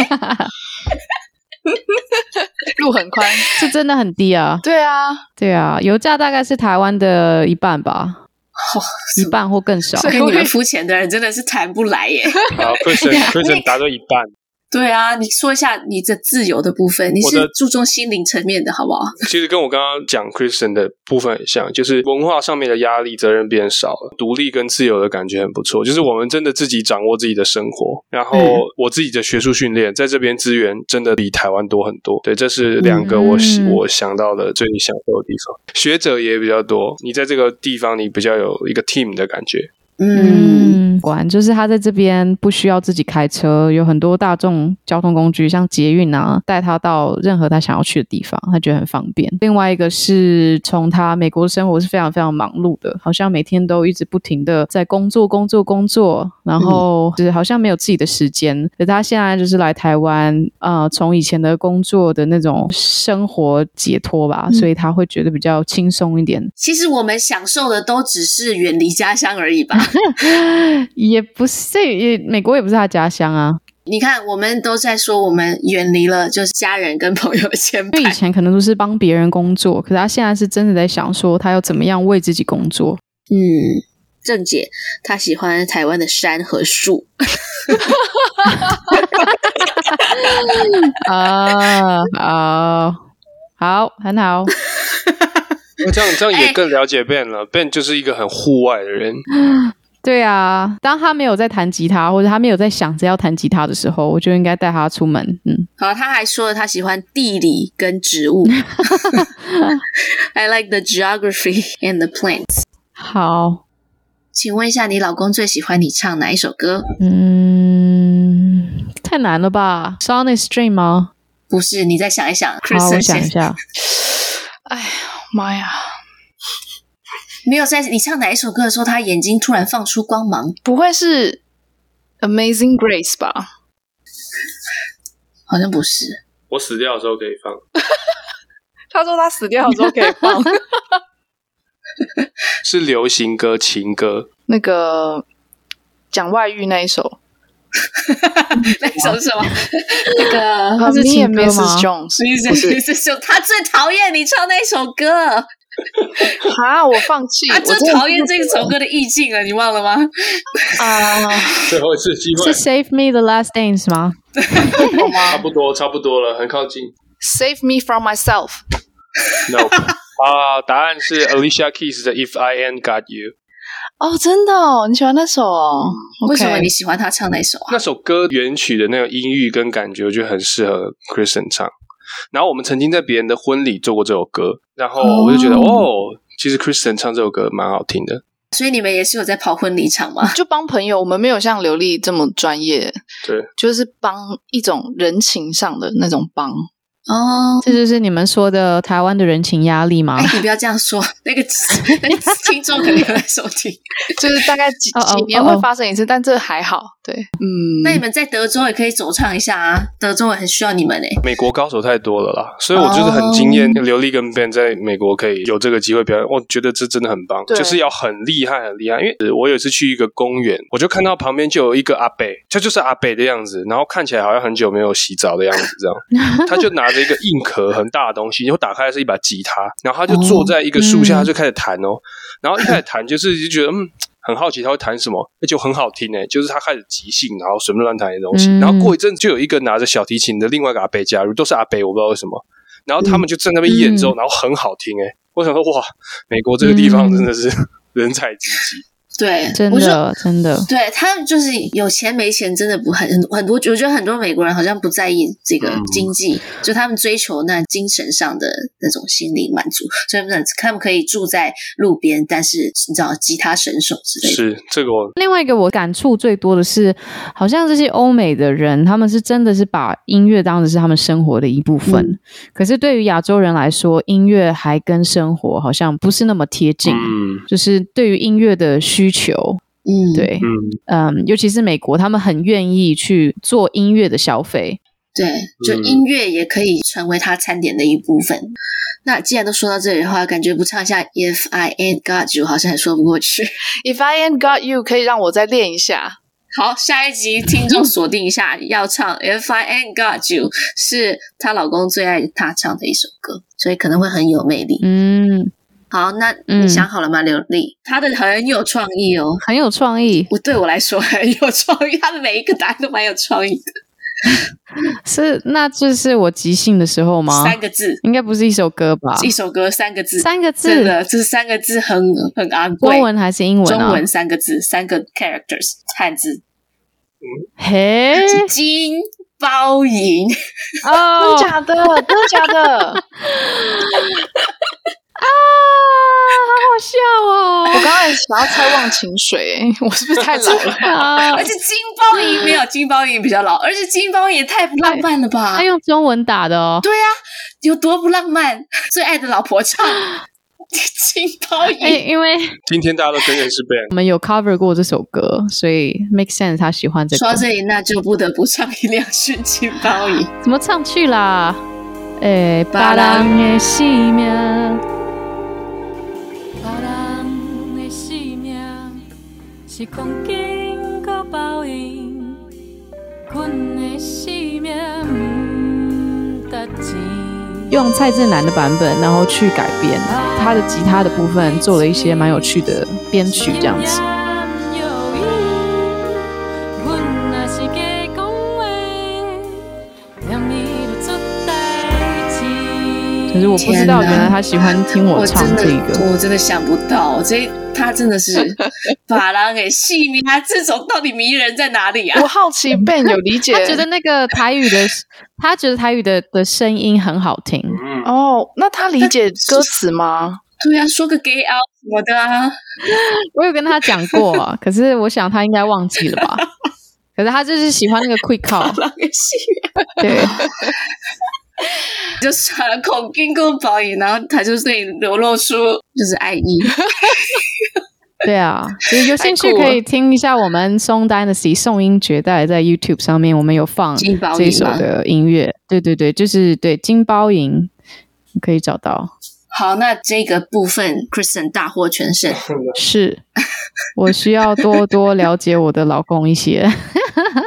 路很宽，是真的很低啊！对啊，对啊，油价大概是台湾的一半吧，哦、一半或更少。所以你们肤浅的人真的是谈不来耶。好，Kristen，Kristen 答对一半。对啊，你说一下你的自由的部分，你是注重心灵层面的，好不好？其实跟我刚刚讲 Christian 的部分很像，就是文化上面的压力责任变少了，独立跟自由的感觉很不错。就是我们真的自己掌握自己的生活，然后我自己的学术训练在这边资源真的比台湾多很多。对，这是两个我、嗯、我想到的最享受的地方。学者也比较多，你在这个地方你比较有一个 team 的感觉。嗯，果然就是他在这边不需要自己开车，有很多大众交通工具，像捷运啊，带他到任何他想要去的地方，他觉得很方便。另外一个是从他美国生活是非常非常忙碌的，好像每天都一直不停的在工作工作工作，然后就是好像没有自己的时间。可他现在就是来台湾，呃，从以前的工作的那种生活解脱吧，所以他会觉得比较轻松一点。其实我们享受的都只是远离家乡而已吧。也不是，也美国也不是他家乡啊。你看，我们都在说我们远离了就是家人跟朋友以。前可能都是帮别人工作，可是他现在是真的在想说他要怎么样为自己工作。嗯，郑姐她喜欢台湾的山和树。啊啊，好，很好。那这样这样也更了解 Ben 了。Ben 就是一个很户外的人。对啊，当他没有在弹吉他，或者他没有在想着要弹吉他的时候，我就应该带他出门。嗯，好，他还说了他喜欢地理跟植物。I like the geography and the plants。好，请问一下，你老公最喜欢你唱哪一首歌？嗯，太难了吧？Sonic Stream 吗？不是，你再想一想。好，我想一下。哎呀妈呀！没有在你唱哪一首歌的时候，他眼睛突然放出光芒，不会是 Amazing Grace 吧？好像不是。我死掉的时候可以放。他说他死掉的时候可以放 是流行歌、情歌。那个讲外遇那一首，那首是什么？那个 他是情歌.吗不是他最讨厌你唱那首歌，啊，我放弃，他最讨厌这首歌的意境了，你忘了吗？啊，最后一次机会是 Save Me the Last Dance 吗差不多，差不多了，很靠近。？Save me from myself。No 啊，答案是 Alicia Keys 的 If I Ain't Got You。哦，真的哦，你喜欢那首哦？为什么你喜欢他唱那首啊？那首歌原曲的那个音域跟感觉，我觉得很适合 Christian 唱。然后我们曾经在别人的婚礼做过这首歌，然后我就觉得，哦哦，其实 Christian 唱这首歌蛮好听的。所以你们也是有在跑婚礼场吗？就帮朋友，我们没有像刘丽这么专业，对，就是帮一种人情上的那种帮。哦，这就是你们说的台湾的人情压力吗哎？，你不要这样说，那个 那个听众肯定有在收听。就是大概几几年会发生一次，但这还好。对，嗯，那你们在德州也可以走唱一下啊，德州也很需要你们诶。美国高手太多了啦，所以我就是很惊艳，刘丽跟 Ben 在美国可以有这个机会表演，我觉得这真的很棒，对就是要很厉害很厉害。因为我有一次去一个公园，我就看到旁边就有一个阿伯，他就是阿伯的样子，然后看起来好像很久没有洗澡的样子，这样，他就拿着一个硬壳很大的东西，然后打开是一把吉他，然后他就坐在一个树下，他就开始弹哦，然后一开始弹就是就觉得嗯。很好奇他会弹什么，那就很好听诶，就是他开始即兴，然后随便乱弹的东西。嗯然后过一阵就有一个拿着小提琴的另外一个阿伯加入，都是阿伯，我不知道为什么。然后他们就在那边演奏，嗯然后很好听诶。我想说哇，美国这个地方真的是 人才济济。对，真的真的，对他们就是有钱没钱，真的不很很多。我觉得很多美国人好像不在意这个经济，就他们追求那精神上的那种心理满足，所以他们他们可以住在路边，但是你知道吉他神手之类的。是这个我另外一个我感触最多的是，好像这些欧美的人，他们是真的是把音乐当成是他们生活的一部分。嗯可是对于亚洲人来说，音乐还跟生活好像不是那么贴近。嗯就是对于音乐的需求，嗯，对，嗯嗯，尤其是美国，他们很愿意去做音乐的消费。对，就音乐也可以成为他餐点的一部分。那既然都说到这里的话，感觉不唱一下 If I Ain't Got You 好像还说不过去。If I ain't got you，可以让我再练一下。好，下一集听众锁定一下，要唱 If I Ain't Got You 是她老公最爱她唱的一首歌，所以可能会很有魅力。嗯，好，那嗯你想好了吗？刘丽，他的很有创意哦。很有创意。我对我来说很有创意，他的每一个答案都蛮有创意的。是，那这是我即兴的时候吗？三个字，应该不是一首歌吧？一首歌三个字，三个字真的，这三个字很很昂贵。中文还是英文啊？中文三个字，三个 characters 汉字。嘿，金包银，哦真的假的？真的假的？啊，好好笑哦！我刚才想要猜忘情水，我是不是太老了？啊而，且金包银没有金包银比较老，而且金包银也太不浪漫了吧他？用中文打的哦。对啊、有多不浪漫？最爱的老婆唱金包银，哎，因为今天大家都真的是 Ben，我们有 cover 过这首歌，所以 make sense 他喜欢这个。说到这里，那就不得不唱一两句金包银。怎么唱去啦？诶，别人的生命，是空间个报应，阮的性命不值钱。用蔡振南的版本，然后去改编他的吉他的部分，做了一些蛮有趣的编曲，这样子。可是我不知道，原来他喜欢听我唱这个，我真，我真的想不到，这他真的是 法郎给戏迷啊！这种到底迷人在哪里啊？我好奇 Ben 有理解，他觉得那个台语的，他觉得台语的的声音很好听。哦，那他理解歌词吗？对啊，说个 gay out 什么的啊，我有跟他讲过啊，可是我想他应该忘记了吧？可是他就是喜欢那个 quick call，对。就耍了口金箍保养，然后他就对你流露出就是爱意。对啊，所以有兴趣可以听一下我们 Song Dynasty 宋音绝代在 YouTube 上面，我们有放这首的音乐。对对对，就是对金包银，你可以找到。好，那这个部分 Kristen 大获全胜。是我需要多多了解我的老公一些，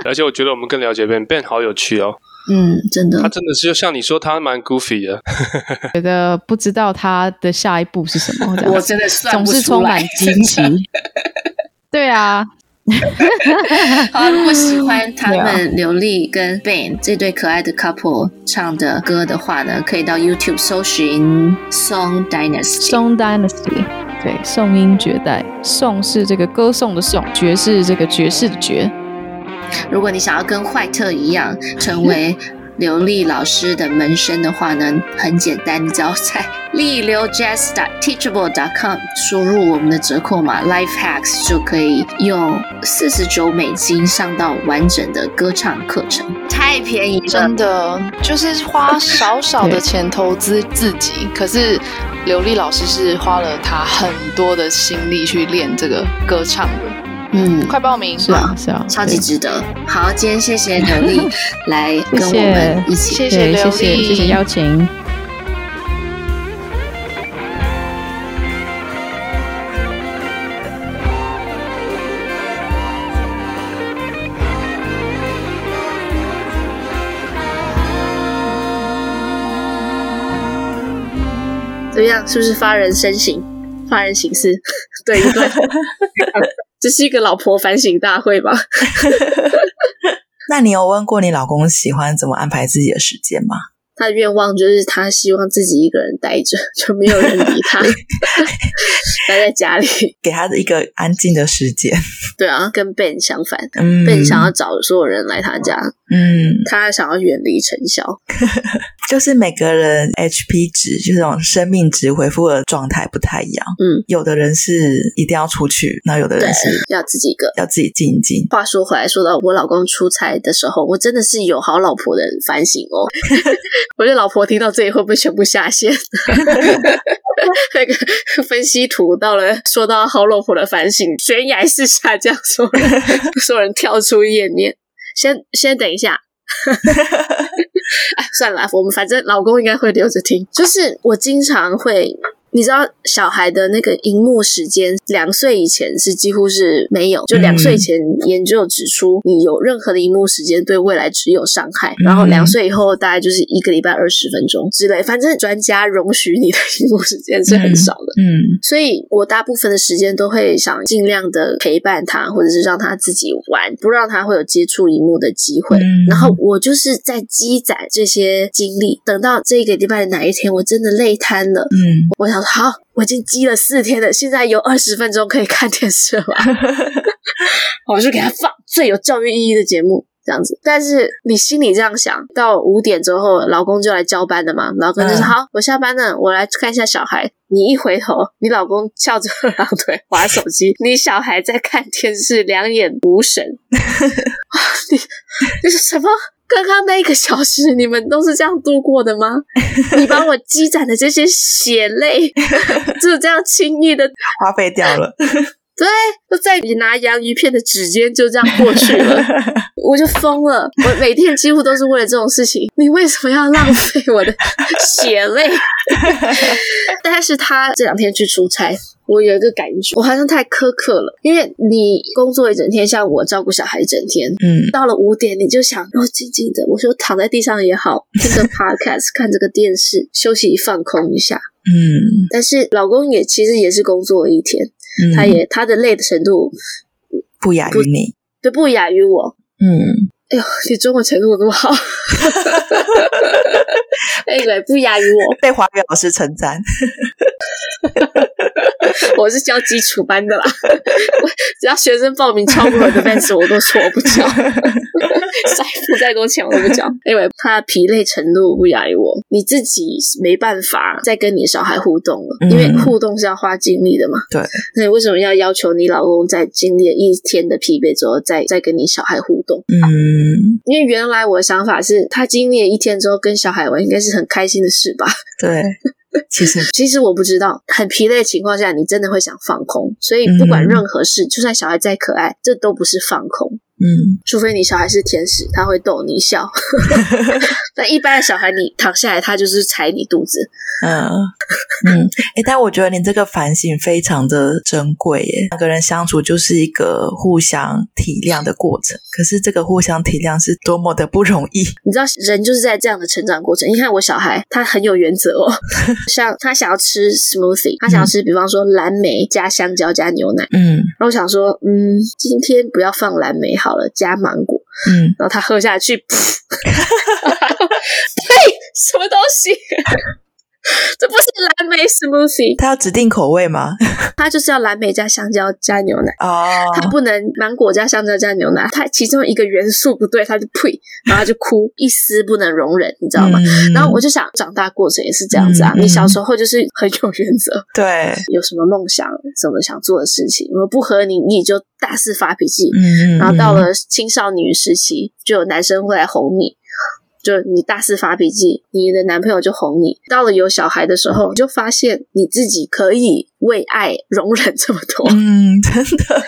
而且我觉得我们更了解 Ben，Ben 好有趣哦。嗯，真的，他真的是就像你说，他蛮 goofy 的，觉得不知道他的下一步是什么，我真的算不出来，总是充满惊奇。对啊，好，如果喜欢他们刘丽跟 Ben 这对可爱的 couple 唱的歌的话呢，可以到 YouTube 搜寻 Song Dynasty。Song Dynasty，对，宋音绝代，宋是这个歌颂的宋，爵是这个爵士的爵。如果你想要跟坏特一样成为 刘丽老师的门生的话呢，很简单，你只要在丽流 jazz dot teachable dot com 输入我们的折扣码 life hacks 就可以用四十九美金上到完整的歌唱课程，太便宜了，真的就是花少少的钱投资自己。可是刘丽老师是花了他很多的心力去练这个歌唱的。嗯，快报名！是啊，是啊，超级值得。好，今天谢谢刘丽来跟我们一起，谢谢刘丽，谢谢邀请。怎么样？是不是发人深省、发人省思？对 一对。这是一个老婆反省大会吧？那你有问过你老公喜欢怎么安排自己的时间吗？他的愿望就是他希望自己一个人待着，就没有人理他，待在家里，给他的一个安静的时间。对啊，跟 Ben 相反，嗯，Ben 想要找所有人来他家，嗯，他想要远离尘嚣。就是每个人 HP 值，就是这种生命值回复的状态不太一样。嗯，有的人是一定要出去，那有的人是要自己一个，要自己静一静。话说回来，说到我老公出差的时候，我真的是有好老婆的反省哦。我的老婆听到这里会不会全部下线？那个分析图到了，说到好老婆的反省，悬崖式下降，所有人所有人跳出页面。先先等一下。哎，算了，我们反正老公应该会留着听。就是我经常会。你知道小孩的那个荧幕时间，两岁以前是几乎是没有。就两岁前研究指出，你有任何的荧幕时间对未来只有伤害。然后两岁以后大概就是一个礼拜二十分钟之类，反正专家容许你的荧幕时间是很少的。嗯，所以我大部分的时间都会想尽量的陪伴他，或者是让他自己玩，不让他会有接触荧幕的机会。然后我就是在积攒这些经历，等到这个礼拜的哪一天我真的累瘫了，嗯，我想。好，我已经积了四天了，现在有二十分钟可以看电视了，我就给他放最有教育意义的节目，这样子。但是你心里这样想，到五点之后，老公就来交班了嘛？老公就说：“嗯、好，我下班了，我来看一下小孩。”你一回头，你老公翘着二郎腿滑手机，你小孩在看电视，两眼无神。你你是什么？刚刚那一个小时，你们都是这样度过的吗？你把我积攒的这些血泪，就这样轻易的花费掉了。对，就在你拿洋芋片的指尖就这样过去了，我就疯了。我每天几乎都是为了这种事情。你为什么要浪费我的血泪？但是他这两天去出差。我有一个感觉，我好像太苛刻了，因为你工作一整天，像我照顾小孩一整天，嗯，到了五点你就想，哦，静静的，我说躺在地上也好，听个 podcast，看这个电视，休息放空一下，嗯。但是老公也其实也是工作了一天，嗯。他也他的累的程度不亚于你，对，不亚于我，嗯。哎呦，你中文程度这么好，哎，对，不亚于我，被华语老师称赞。我是教基础班的啦，只要学生报名超过我的班次，我都说我不教，再付再多钱我都不教，因为他疲累程度不亚于我，你自己没办法再跟你小孩互动了，因为互动是要花精力的嘛。对，那你为什么要要求你老公在经历了一天的疲惫之后，再再跟你小孩互动？嗯，因为原来我的想法是他经历了一天之后跟小孩玩，应该是很开心的事吧？对。其实，其实我不知道，很疲累的情况下，你真的会想放空。所以，不管任何事，嗯、就算小孩再可爱，这都不是放空。嗯，除非你小孩是天使，他会逗你笑。但一般的小孩，你躺下来，他就是踩你肚子。嗯嗯，哎、欸，但我觉得你这个反省非常的珍贵耶。两个人相处就是一个互相体谅的过程，可是这个互相体谅是多么的不容易。你知道，人就是在这样的成长过程。你看我小孩，他很有原则哦。像他想要吃 smoothie，他想要吃，比方说蓝莓加香蕉加牛奶。嗯，然后我想说，嗯，今天不要放蓝莓好了，加芒果。嗯，然后他喝下去，呸，什么东西？这不是蓝莓 smoothie，它要指定口味吗？它就是要蓝莓加香蕉加牛奶哦，他不能芒果加香蕉加牛奶，它其中一个元素不对，它就呸，然后就哭，一丝不能容忍，你知道吗？嗯、然后我就想，长大过程也是这样子啊。嗯、你小时候就是很有原则，对，有什么梦想，什么想做的事情，如果不合你，你就大肆发脾气。嗯，然后到了青少年时期，就有男生会来哄你。就你大肆发脾气，你的男朋友就哄你。到了有小孩的时候，你就发现你自己可以为爱容忍这么多。嗯，真的，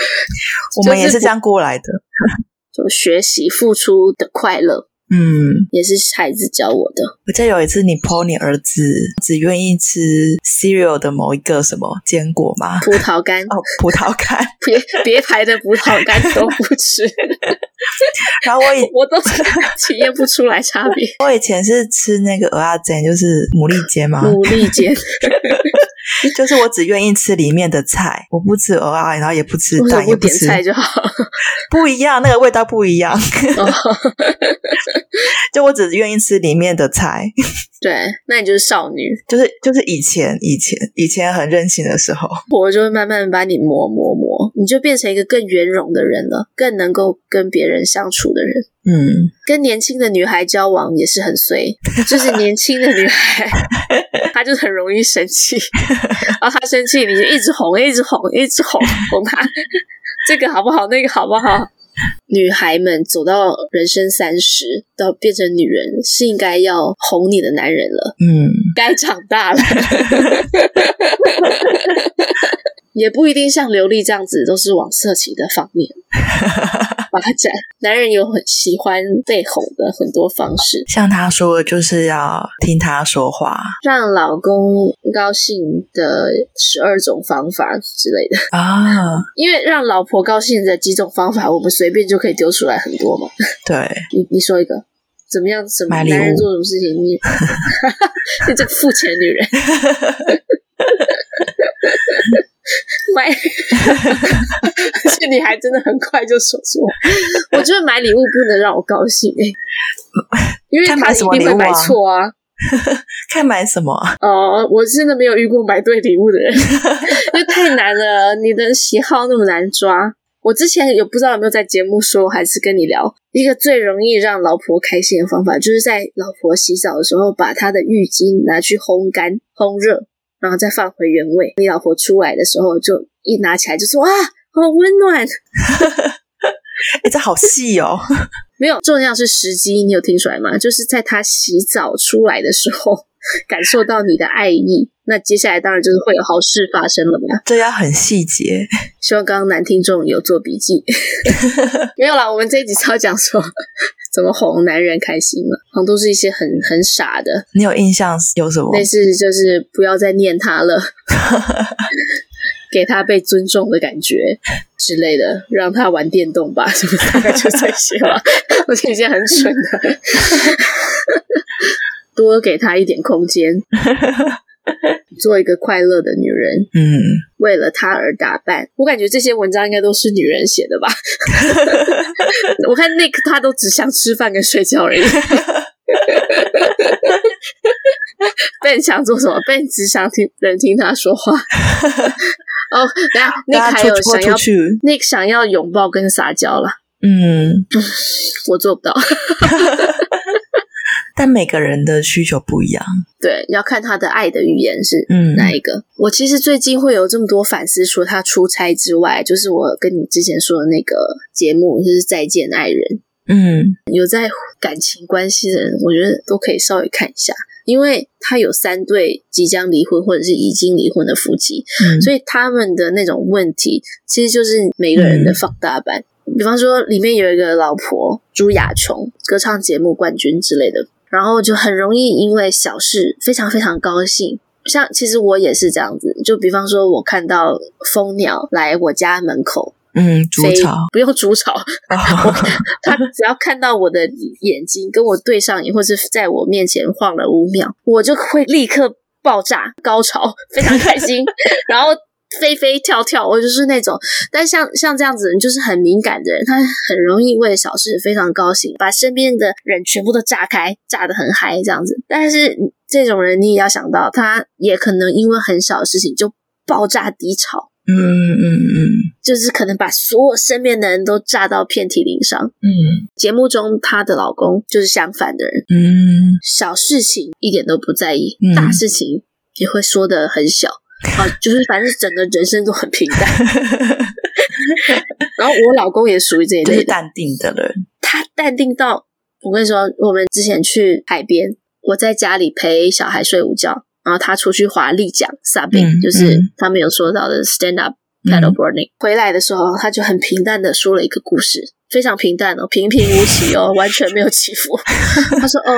我们也是这样过来的。就学习付出的快乐。嗯，也是孩子教我的。我记得有一次你 po 你儿子只愿意吃 cereal 的某一个什么坚果吗？葡萄干哦，葡萄干，别别牌的葡萄干都不吃。然后我以 我都体验不出来差别。我以前是吃那个蚵仔煎，就是牡蛎煎嘛，牡蛎煎。就是我只愿意吃里面的菜，我不吃蚵仔，然后也不吃蛋，不点菜就好。不一样，那个味道不一样。就我只愿意吃里面的菜。对，那你就是少女，就是就是以前以前以前很任性的时候，我就会慢慢把你磨磨磨，你就变成一个更圆融的人了，更能够跟别人相处的人。嗯，跟年轻的女孩交往也是很随，就是年轻的女孩，她就很容易生气，然后她生气你就一直哄，一直哄，一直哄哄她，这个好不好？那个好不好？女孩们走到人生三十，到变成女人，是应该要哄你的男人了。嗯，该长大了。也不一定像刘丽这样子，都是往色情的方面发展。男人有很喜欢被哄的很多方式，像他说的，就是要听他说话，让老公高兴的十二种方法之类的啊。因为让老婆高兴的几种方法，我们随便就可以丢出来很多嘛。对，你你说一个，怎么样？什么男人做什么事情？你 你这个付钱女人。买，而且你还真的很快就说出来。我觉得买礼物不能让我高兴哎、欸，因为他一定会买错啊。看买什么？哦，我真的没有遇过买对礼物的人，因为太难了。你的喜好那么难抓。我之前有不知道有没有在节目说，还是跟你聊一个最容易让老婆开心的方法，就是在老婆洗澡的时候，把她的浴巾拿去烘干、烘热。然后再放回原位。你老婆出来的时候，就一拿起来就说：“哇，好温暖！”哎，这好细哦。没有，重要是时机，你有听出来吗？就是在她洗澡出来的时候，感受到你的爱意。那接下来当然就是会有好事发生了嘛。这要很细节。希望刚刚男听众有做笔记。没有啦，我们这一集是要讲说怎么哄男人开心了，好像都是一些很很傻的。你有印象有什么？类似就是不要再念他了，给他被尊重的感觉之类的，让他玩电动吧，是不是？大概就这些吧。我是一件很蠢的，多给他一点空间。做一个快乐的女人，嗯，为了他而打扮。我感觉这些文章应该都是女人写的吧？我看 Nick 他都只想吃饭跟睡觉而已。Ben 想做什么？Ben 只想听人听他说话。哦，等下 Nick 还有想要 Nick 想要拥抱跟撒娇了。嗯，我做不到。但每个人的需求不一样，对，要看他的爱的语言是哪一个。嗯、我其实最近会有这么多反思，除了他出差之外，就是我跟你之前说的那个节目，就是《再见爱人》。嗯，有在感情关系的人，我觉得都可以稍微看一下，因为他有三对即将离婚或者是已经离婚的夫妻，嗯、所以他们的那种问题，其实就是每个人的放大版。嗯、比方说，里面有一个老婆朱雅琼，歌唱节目冠军之类的。然后就很容易因为小事非常非常高兴，像其实我也是这样子，就比方说我看到蜂鸟来我家门口，嗯，筑巢不用筑巢，哦、他只要看到我的眼睛跟我对上眼，或是在我面前晃了五秒，我就会立刻爆炸高潮，非常开心，然后。飞飞跳跳，我就是那种，但像像这样子人，就是很敏感的人，他很容易为小事非常高兴，把身边的人全部都炸开，炸得很嗨这样子。但是这种人，你也要想到，他也可能因为很小的事情就爆炸低潮，嗯嗯嗯，就是可能把所有身边的人都炸到遍体鳞伤。嗯，节目中她的老公就是相反的人，嗯，小事情一点都不在意，嗯、大事情也会说的很小。啊，就是反正整个人生都很平淡，然后我老公也属于这一类的淡定的人。他淡定到我跟你说，我们之前去海边，我在家里陪小孩睡午觉，然后他出去滑立桨 subbing，、嗯、就是他们有说到的 stand up paddleboarding。嗯、回来的时候，他就很平淡的说了一个故事，非常平淡哦，平平无奇哦，完全没有起伏。他说：“哦，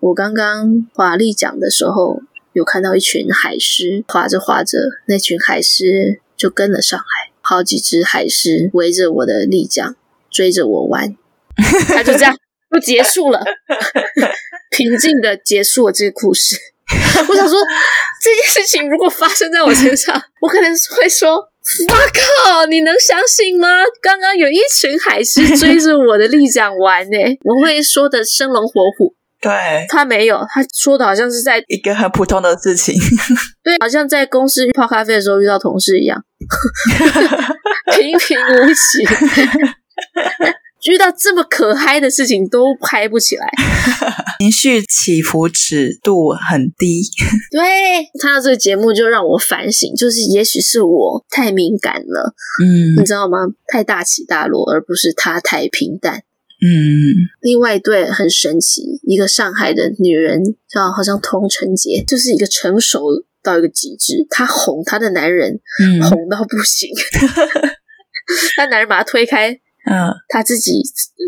我刚刚滑立桨的时候。”有看到一群海狮划着划着，那群海狮就跟了上来，好几只海狮围着我的立桨追着我玩，他就这样就结束了，平静的结束了这个故事。我想说，这件事情如果发生在我身上，我可能会说：“哇靠，你能相信吗？刚刚有一群海狮追着我的立桨玩呢。”我会说的生龙活虎。对，他没有，他说的好像是在一个很普通的事情，对，好像在公司泡咖啡的时候遇到同事一样，平平无奇。遇到这么可嗨的事情都嗨不起来，情绪起伏尺度很低。对，看到这个节目就让我反省，就是也许是我太敏感了，嗯，你知道吗？太大起大落，而不是他太平淡。嗯，另外一对很神奇，一个上海的女人叫好像童晨洁，就是一个成熟到一个极致，她哄她的男人，嗯，哄到不行，她男人把她推开，嗯，她自己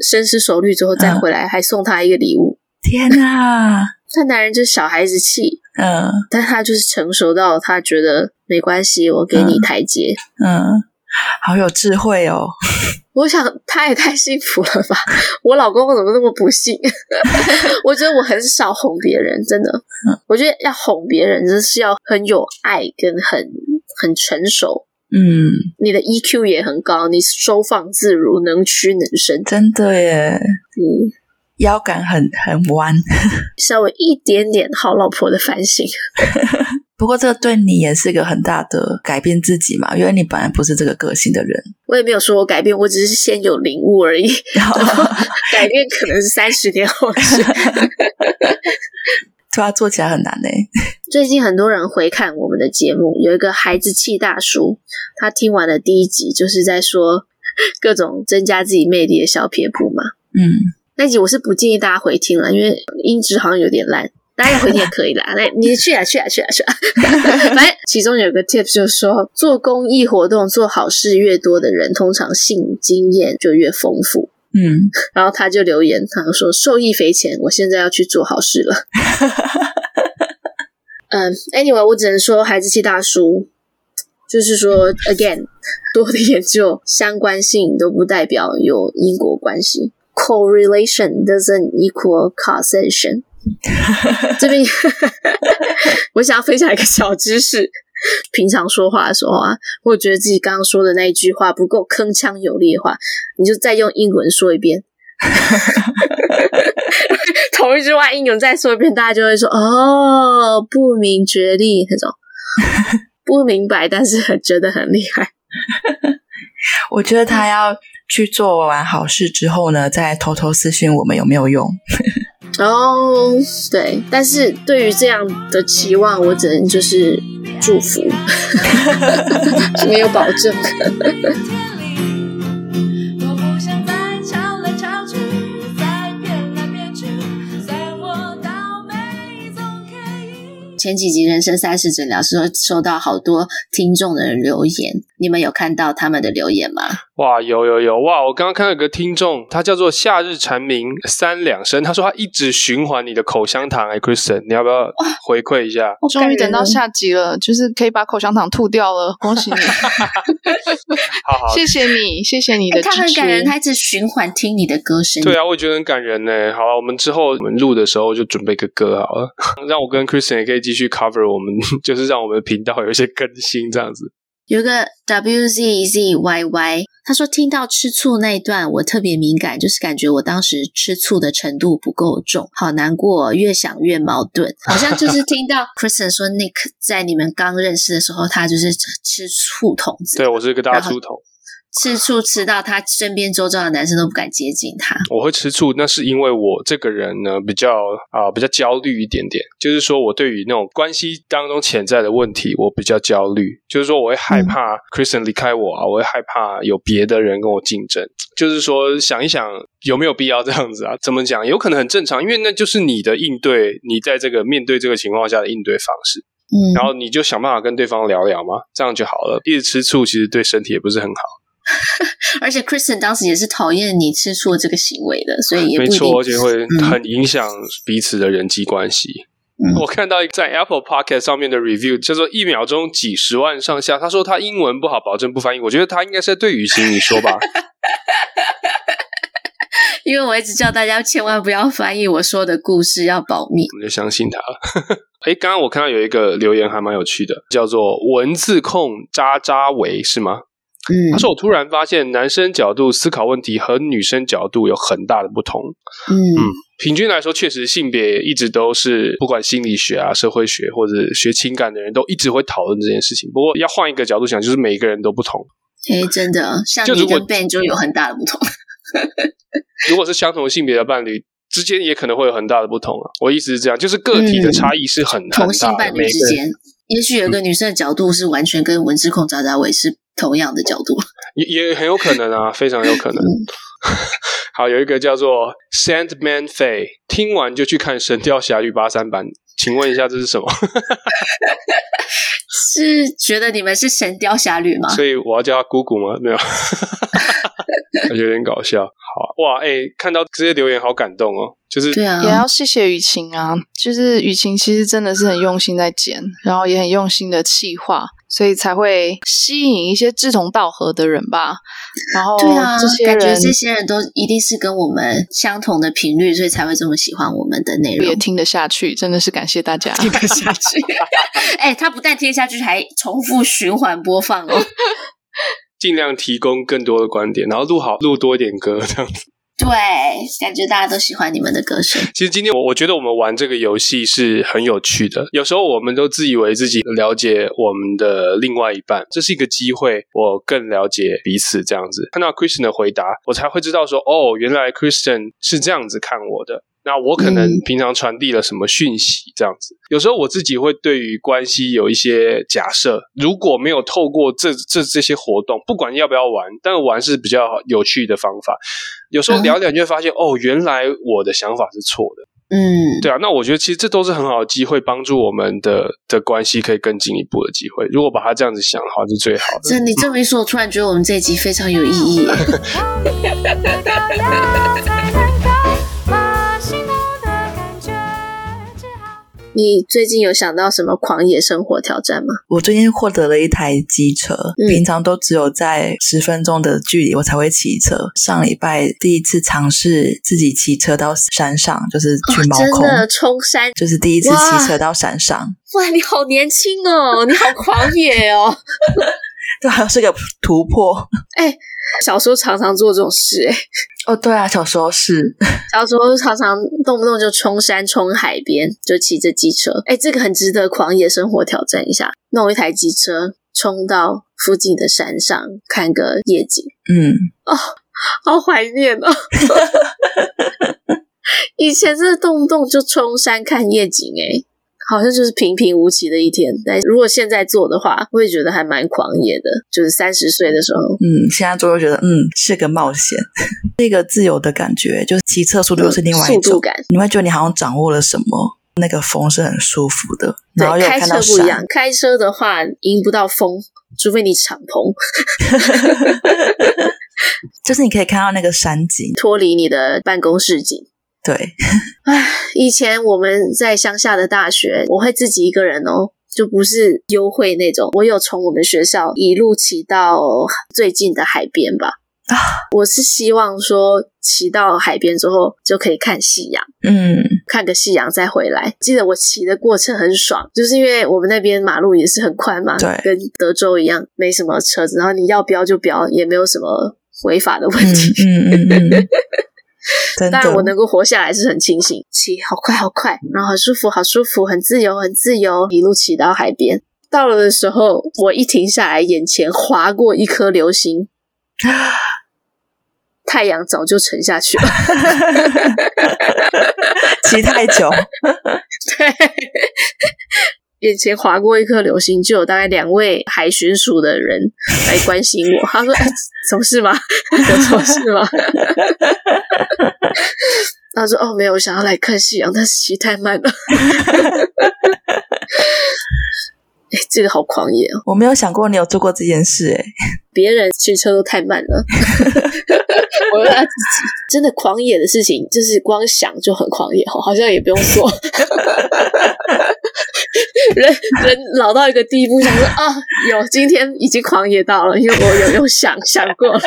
深思熟虑之后再回来，嗯、还送她一个礼物。天哪，她男人就是小孩子气，嗯，但他就是成熟到他觉得没关系，我给你台阶，嗯。嗯好有智慧哦！我想他也太幸福了吧！我老公怎么那么不幸？我觉得我很少哄别人，真的。我觉得要哄别人，真是要很有爱跟很很成熟。嗯，你的 EQ 也很高，你收放自如，能屈能伸，真的耶。嗯，腰杆很很弯，稍微一点点好老婆的反省。不过，这个对你也是一个很大的改变自己嘛，因为你本来不是这个个性的人。我也没有说我改变，我只是先有领悟而已。然 后改变可能是三十年后的事。对啊，做起来很难呢。最近很多人回看我们的节目，有一个孩子气大叔，他听完了第一集，就是在说各种增加自己魅力的小撇步嘛。嗯，那集我是不建议大家回听了，因为音质好像有点烂。大家回去也可以啦，来，你去啊去啊去啊去啊！反正其中有个 tips 就是说，做公益活动、做好事越多的人，通常性经验就越丰富。嗯，然后他就留言，他说受益匪浅，我现在要去做好事了。嗯，um，anyway，我只能说孩子气大叔，就是说，again，多的研究相关性都不代表有因果关系，correlation doesn't equal causation。这边 我想要分享一个小知识。平常说话的时候啊，或者觉得自己刚刚说的那一句话不够铿锵有力的话，你就再用英文说一遍。同一句话英文再说一遍，大家就会说哦，不明觉厉那种，不明白，但是很觉得很厉害。我觉得他要去做完好事之后呢，再偷偷私讯我们有没有用？哦，对，但是对于这样的期望，我只能就是祝福，没有保证。前几集人生三十诊疗时候收到好多听众的留言，你们有看到他们的留言吗？哇，有有有哇！我刚刚看到一个听众，他叫做夏日蝉鸣三两声，他说他一直循环你的口香糖，哎，Kristen，你要不要回馈一下？我终于等到下集了，就是可以把口香糖吐掉了，恭喜你！好好，谢谢你，谢谢你的支持。他很感人，他一直循环听你的歌声。对啊，我也觉得很感人呢。好了，我们之后我们录的时候就准备个歌好了，让我跟 Kristen 也可以继续 cover 我们，就是让我们的频道有一些更新这样子。有个 WZZYY，他说听到吃醋那一段，我特别敏感，就是感觉我当时吃醋的程度不够重，好难过，越想越矛盾，好像就是 听到 Kristen 说 Nick 在你们刚认识的时候，他就是吃醋童子，对，我是一个大醋桶。吃醋吃到他身边周遭的男生都不敢接近他。我会吃醋，那是因为我这个人呢比较啊、呃、比较焦虑一点点，就是说我对于那种关系当中潜在的问题，我比较焦虑，就是说我会害怕 Kristen 离开我啊，我会害怕有别的人跟我竞争，就是说想一想有没有必要这样子啊？怎么讲？有可能很正常，因为那就是你的应对，你在这个面对这个情况下的应对方式。嗯，然后你就想办法跟对方聊聊嘛，这样就好了。一直吃醋其实对身体也不是很好。而且 Kristen 当时也是讨厌你吃醋这个行为的，所以没错，而且会很影响彼此的人际关系。嗯、我看到在 Apple Podcast 上面的 review 叫做“一秒钟几十万上下”，他说他英文不好，保证不翻译。我觉得他应该是在对雨欣你说吧，因为我一直叫大家千万不要翻译我说的故事，要保密。我们就相信他了。哎，刚刚我看到有一个留言还蛮有趣的，叫做“文字控渣渣维”是吗？嗯，他说：“我突然发现，男生角度思考问题和女生角度有很大的不同。嗯嗯，平均来说，确实性别一直都是不管心理学啊、社会学或者学情感的人都一直会讨论这件事情。不过，要换一个角度想，就是每一个人都不同。哎，真的，像你跟 Ben 就有很大的不同。如果是相同性别的伴侣之间，也可能会有很大的不同啊。我意思是这样，就是个体的差异是很、嗯、很大的。同性伴侣之间，也许有个女生的角度是完全跟文字控渣渣伟是。”同样的角度，也也很有可能啊，非常有可能。好，有一个叫做 Sandman Fay，听完就去看《神雕侠侣》八三版，请问一下这是什么？是觉得你们是《神雕侠侣》吗？所以我要叫他姑姑吗？没有，有点搞笑。好哇，哎、欸，看到这些留言好感动哦，就是对啊，也要谢谢雨晴啊，就是雨晴其实真的是很用心在剪，然后也很用心的企划。所以才会吸引一些志同道合的人吧。然后，对啊，这些感觉这些人都一定是跟我们相同的频率，所以才会这么喜欢我们的内容，也听得下去。真的是感谢大家听得下去。哎、欸，他不但听下去，还重复循环播放哦。尽量提供更多的观点，然后录好录多一点歌，这样子。对，感觉大家都喜欢你们的歌声。其实今天我我觉得我们玩这个游戏是很有趣的。有时候我们都自以为自己了解我们的另外一半，这是一个机会，我更了解彼此这样子。看到 Christian 的回答，我才会知道说，哦，原来 Christian 是这样子看我的。那我可能平常传递了什么讯息，这样子。有时候我自己会对于关系有一些假设，如果没有透过这这这些活动，不管要不要玩，但玩是比较有趣的方法。有时候聊聊，你就会发现，哦，原来我的想法是错的。嗯，对啊，那我觉得其实这都是很好的机会，帮助我们的的关系可以更进一步的机会。如果把它这样子想的话，是最好的。这你这么一说，我突然觉得我们这一集非常有意义你最近有想到什么狂野生活挑战吗？我最近获得了一台机车，嗯、平常都只有在十分钟的距离我才会骑车。上礼拜第一次尝试自己骑车到山上，就是去猫空，真的冲山，就是第一次骑车到山上。哇，你好年轻哦，你好狂野哦，对，还是个突破。哎、欸，小时候常常做这种事、欸，哎。哦，对啊，小时候是，小时候常常动不动就冲山、冲海边，就骑着机车。哎，这个很值得狂野生活挑战一下，弄一台机车冲到附近的山上看个夜景。嗯，哦，好怀念哦！以前是动不动就冲山看夜景，哎。好像就是平平无奇的一天，但如果现在做的话，我也觉得还蛮狂野的。就是三十岁的时候，嗯，现在做又觉得，嗯，是个冒险，这个自由的感觉，就是骑车速度又是另外一种、嗯、速度感，你会觉得你好像掌握了什么，那个风是很舒服的。然后又看到开车不一样，开车的话迎不到风，除非你敞篷，就是你可以看到那个山景，脱离你的办公室景。对，唉，以前我们在乡下的大学，我会自己一个人哦，就不是优惠那种。我有从我们学校一路骑到最近的海边吧。啊，我是希望说骑到海边之后就可以看夕阳，嗯，看个夕阳再回来。记得我骑的过程很爽，就是因为我们那边马路也是很宽嘛，对，跟德州一样，没什么车子，然后你要飙就飙，也没有什么违法的问题。嗯嗯嗯。嗯嗯 当然，我能够活下来是很庆幸。骑好快，好快，然后好舒服，好舒服，很自由，很自由，一路骑到海边。到了的时候，我一停下来，眼前划过一颗流星，太阳早就沉下去了。骑太久，对。眼前划过一颗流星，就有大概两位海巡署的人来关心我。他说：“哎，什么事吗？有什么事吗？” 他说：“哦，没有，我想要来看夕阳，但是骑太慢了。”哎，这个好狂野哦！我没有想过你有做过这件事，哎，别人骑车都太慢了。我自己真的狂野的事情，就是光想就很狂野，好像也不用做。人人老到一个地步，想说啊，有今天已经狂野到了，因为我有有想想过了。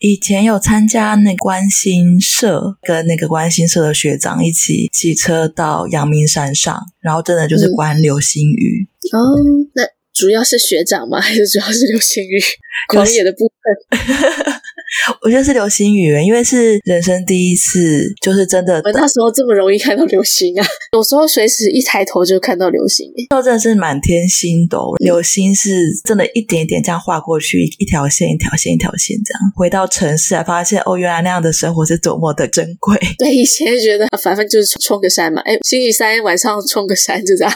以前有参加那关心社，跟那个关心社的学长一起骑车到阳明山上，然后真的就是观流星雨。嗯、哦，那主要是学长吗？还是主要是流星雨？狂野的部分。我觉得是流星雨，因为是人生第一次，就是真的。我那时候这么容易看到流星啊！有时候随时一抬头就看到流星，那真的是满天星斗。流星是真的一点点这样划过去，一条线一条线一条线这样。回到城市才发现，哦，原来那样的生活是多么的珍贵。对，以前觉得反正就是冲个山嘛，哎，星期三晚上冲个山就这样。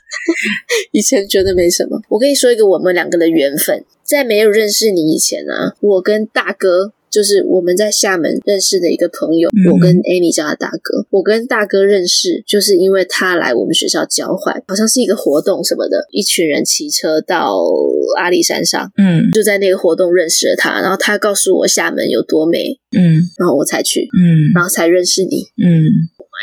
以前觉得没什么。我跟你说一个我们两个的缘分。在没有认识你以前呢、啊，我跟大哥就是我们在厦门认识的一个朋友。嗯、我跟 Annie 叫他大哥，我跟大哥认识就是因为他来我们学校交换，好像是一个活动什么的，一群人骑车到阿里山上，嗯，就在那个活动认识了他，然后他告诉我厦门有多美，嗯，然后我才去，嗯，然后才认识你，嗯。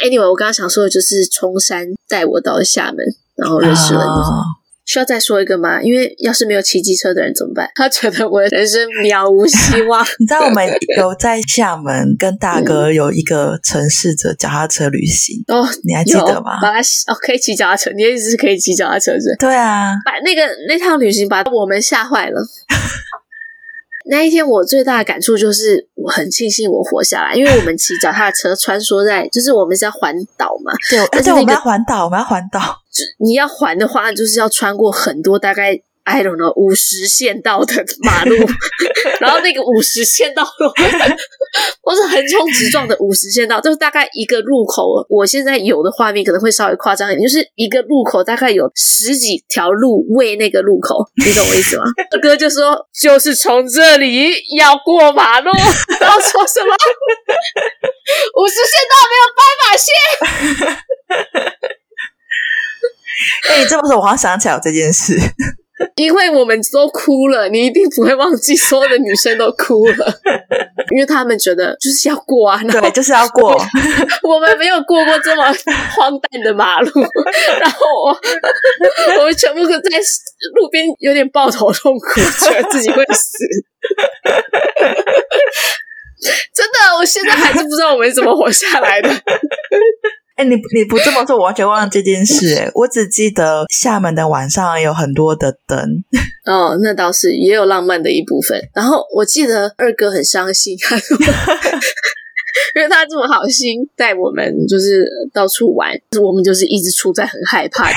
Anyway，我刚刚想说的就是冲山带我到厦门，然后认识了你。哦需要再说一个吗？因为要是没有骑机车的人怎么办？他觉得我的人生渺无希望。你知道我们有在厦门跟大哥有一个城市的脚踏车旅行哦，你还记得吗？把它哦，可以骑脚踏车，你的意思是可以骑脚踏车是？对啊，把那个那趟旅行把我们吓坏了。那一天我最大的感触就是，我很庆幸我活下来，因为我们骑脚踏车穿梭在，就是我们是要环岛嘛，对，而且我们要环岛，我们要环岛。你要还的话，就是要穿过很多大概 I don't know 五十线道的马路，然后那个五十线道路，或是横冲直撞的五十线道，就是大概一个路口。我现在有的画面可能会稍微夸张一点，就是一个路口大概有十几条路为那个路口，你懂我意思吗？二 哥就说，就是从这里要过马路，然后说什么五十线道没有 这么说，我好像想起来有这件事。因为我们都哭了，你一定不会忘记，所有的女生都哭了，因为他们觉得就是要过啊，对，就是要过。我们没有过过这么荒诞的马路，然后我我们全部都在路边有点抱头痛哭，觉得自己会死。真的，我现在还是不知道我们怎么活下来的。哎，你你不这么说，我完全忘了这件事。哎，我只记得厦门的晚上有很多的灯。哦，那倒是也有浪漫的一部分。然后我记得二哥很伤心，他说，因为他这么好心带我们，就是到处玩，我们就是一直处在很害怕的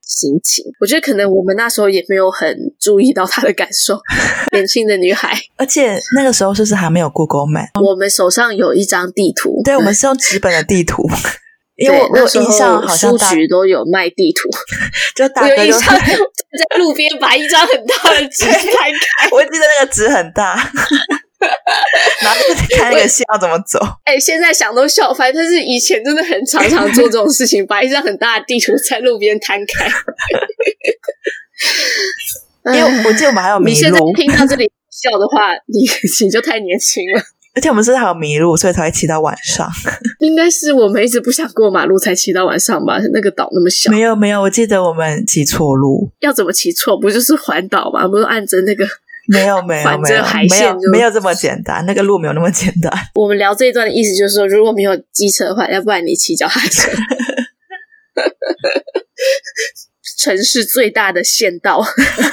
心情。我觉得可能我们那时候也没有很注意到他的感受。年轻的女孩，而且那个时候是不是还没有 Google Map？我们手上有一张地图，对，我们是用纸本的地图。因为我我印象好像书局都有卖地图，就大哥就 在路边把一张很大的 纸摊开，我记得那个纸很大，然后就看那个线要怎么走。哎、欸，现在想都笑翻，但是以前真的很常常做这种事情，把一张很大的地图在路边摊开。因为我记得我们还有迷路。你现在听到这里笑的话，你你就太年轻了。而且我们是还有迷路，所以才会骑到晚上。应该是我们一直不想过马路才骑到晚上吧？那个岛那么小。没有没有，我记得我们骑错路。要怎么骑错？不就是环岛吗？不是按着那个？没有没有没有没有没有这么简单。那个路没有那么简单。我们聊这一段的意思就是说，如果没有机车的话，要不然你骑脚踏车。城市最大的县道，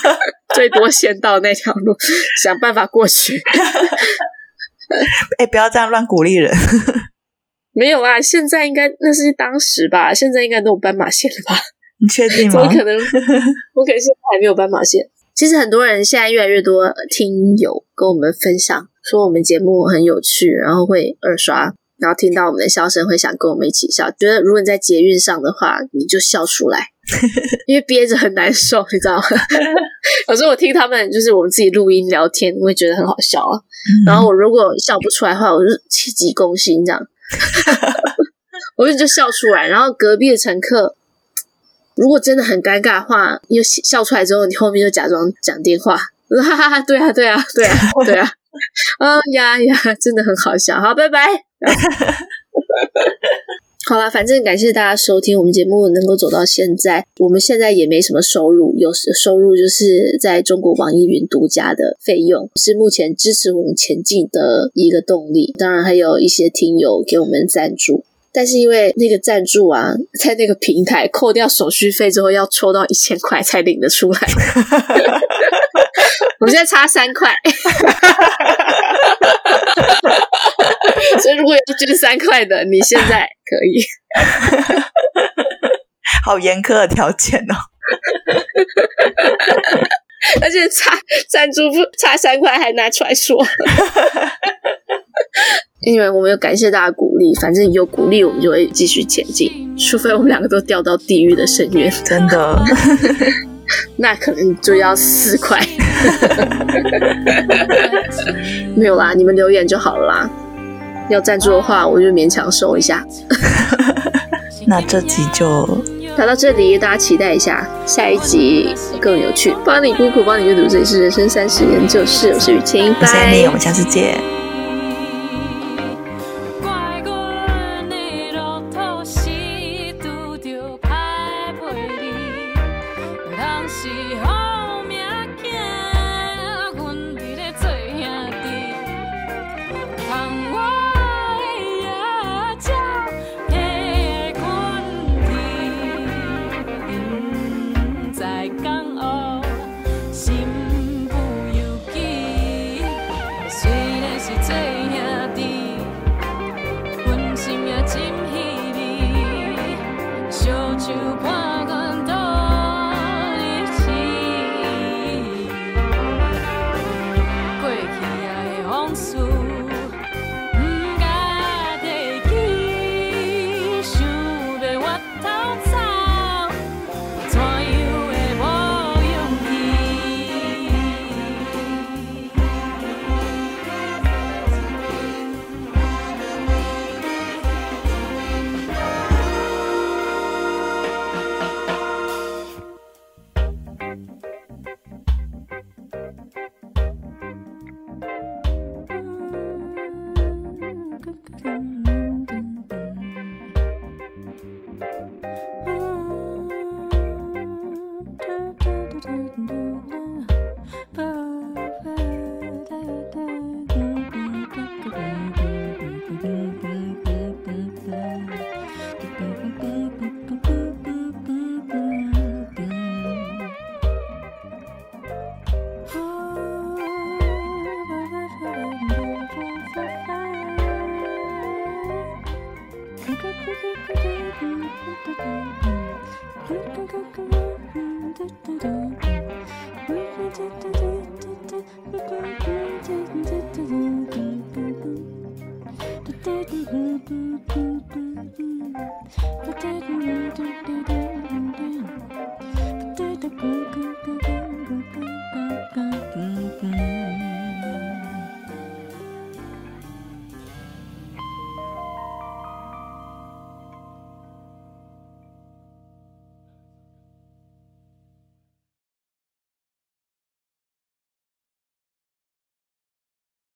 最多县道那条路，想办法过去。哎，不要这样乱鼓励人。没有啊，现在应该那是当时吧，现在应该都有斑马线了吧？你确定吗？怎么可能？我可能现在还没有斑马线。其实很多人现在越来越多听友跟我们分享，说我们节目很有趣，然后会二刷，然后听到我们的笑声会想跟我们一起笑。觉得如果你在捷运上的话，你就笑出来，因为憋着很难受，你知道吗？有时候我听他们就是我们自己录音聊天，我也觉得很好笑啊。然后我如果笑不出来的话，我就气急攻心这样，我就就笑出来。然后隔壁的乘客如果真的很尴尬的话，又笑出来之后，你后面就假装讲电话，我说哈哈哈，对啊，对啊，对啊，对啊，啊呀呀，真的很好笑。好，拜拜。好啦，反正感谢大家收听我们节目，能够走到现在，我们现在也没什么收入，有收入就是在中国网易云独家的费用，是目前支持我们前进的一个动力。当然还有一些听友给我们赞助，但是因为那个赞助啊，在那个平台扣掉手续费之后，要抽到一千块才领得出来。我们现在差三块。所以，如果有捐三块的，你现在可以。好严苛的条件哦！而且差赞助不差三块还拿出来说。因为我们有感谢大家鼓励，反正有鼓励我们就会继续前进，除非我们两个都掉到地狱的深渊。真的，那可能就要四块。没有啦，你们留言就好了啦。要赞助的话，我就勉强收一下。那这集就聊到这里，大家期待一下下一集更有趣。帮你孤苦，帮你阅读，这里是人生三十研究室，我是雨晴，拜拜，我们下次见。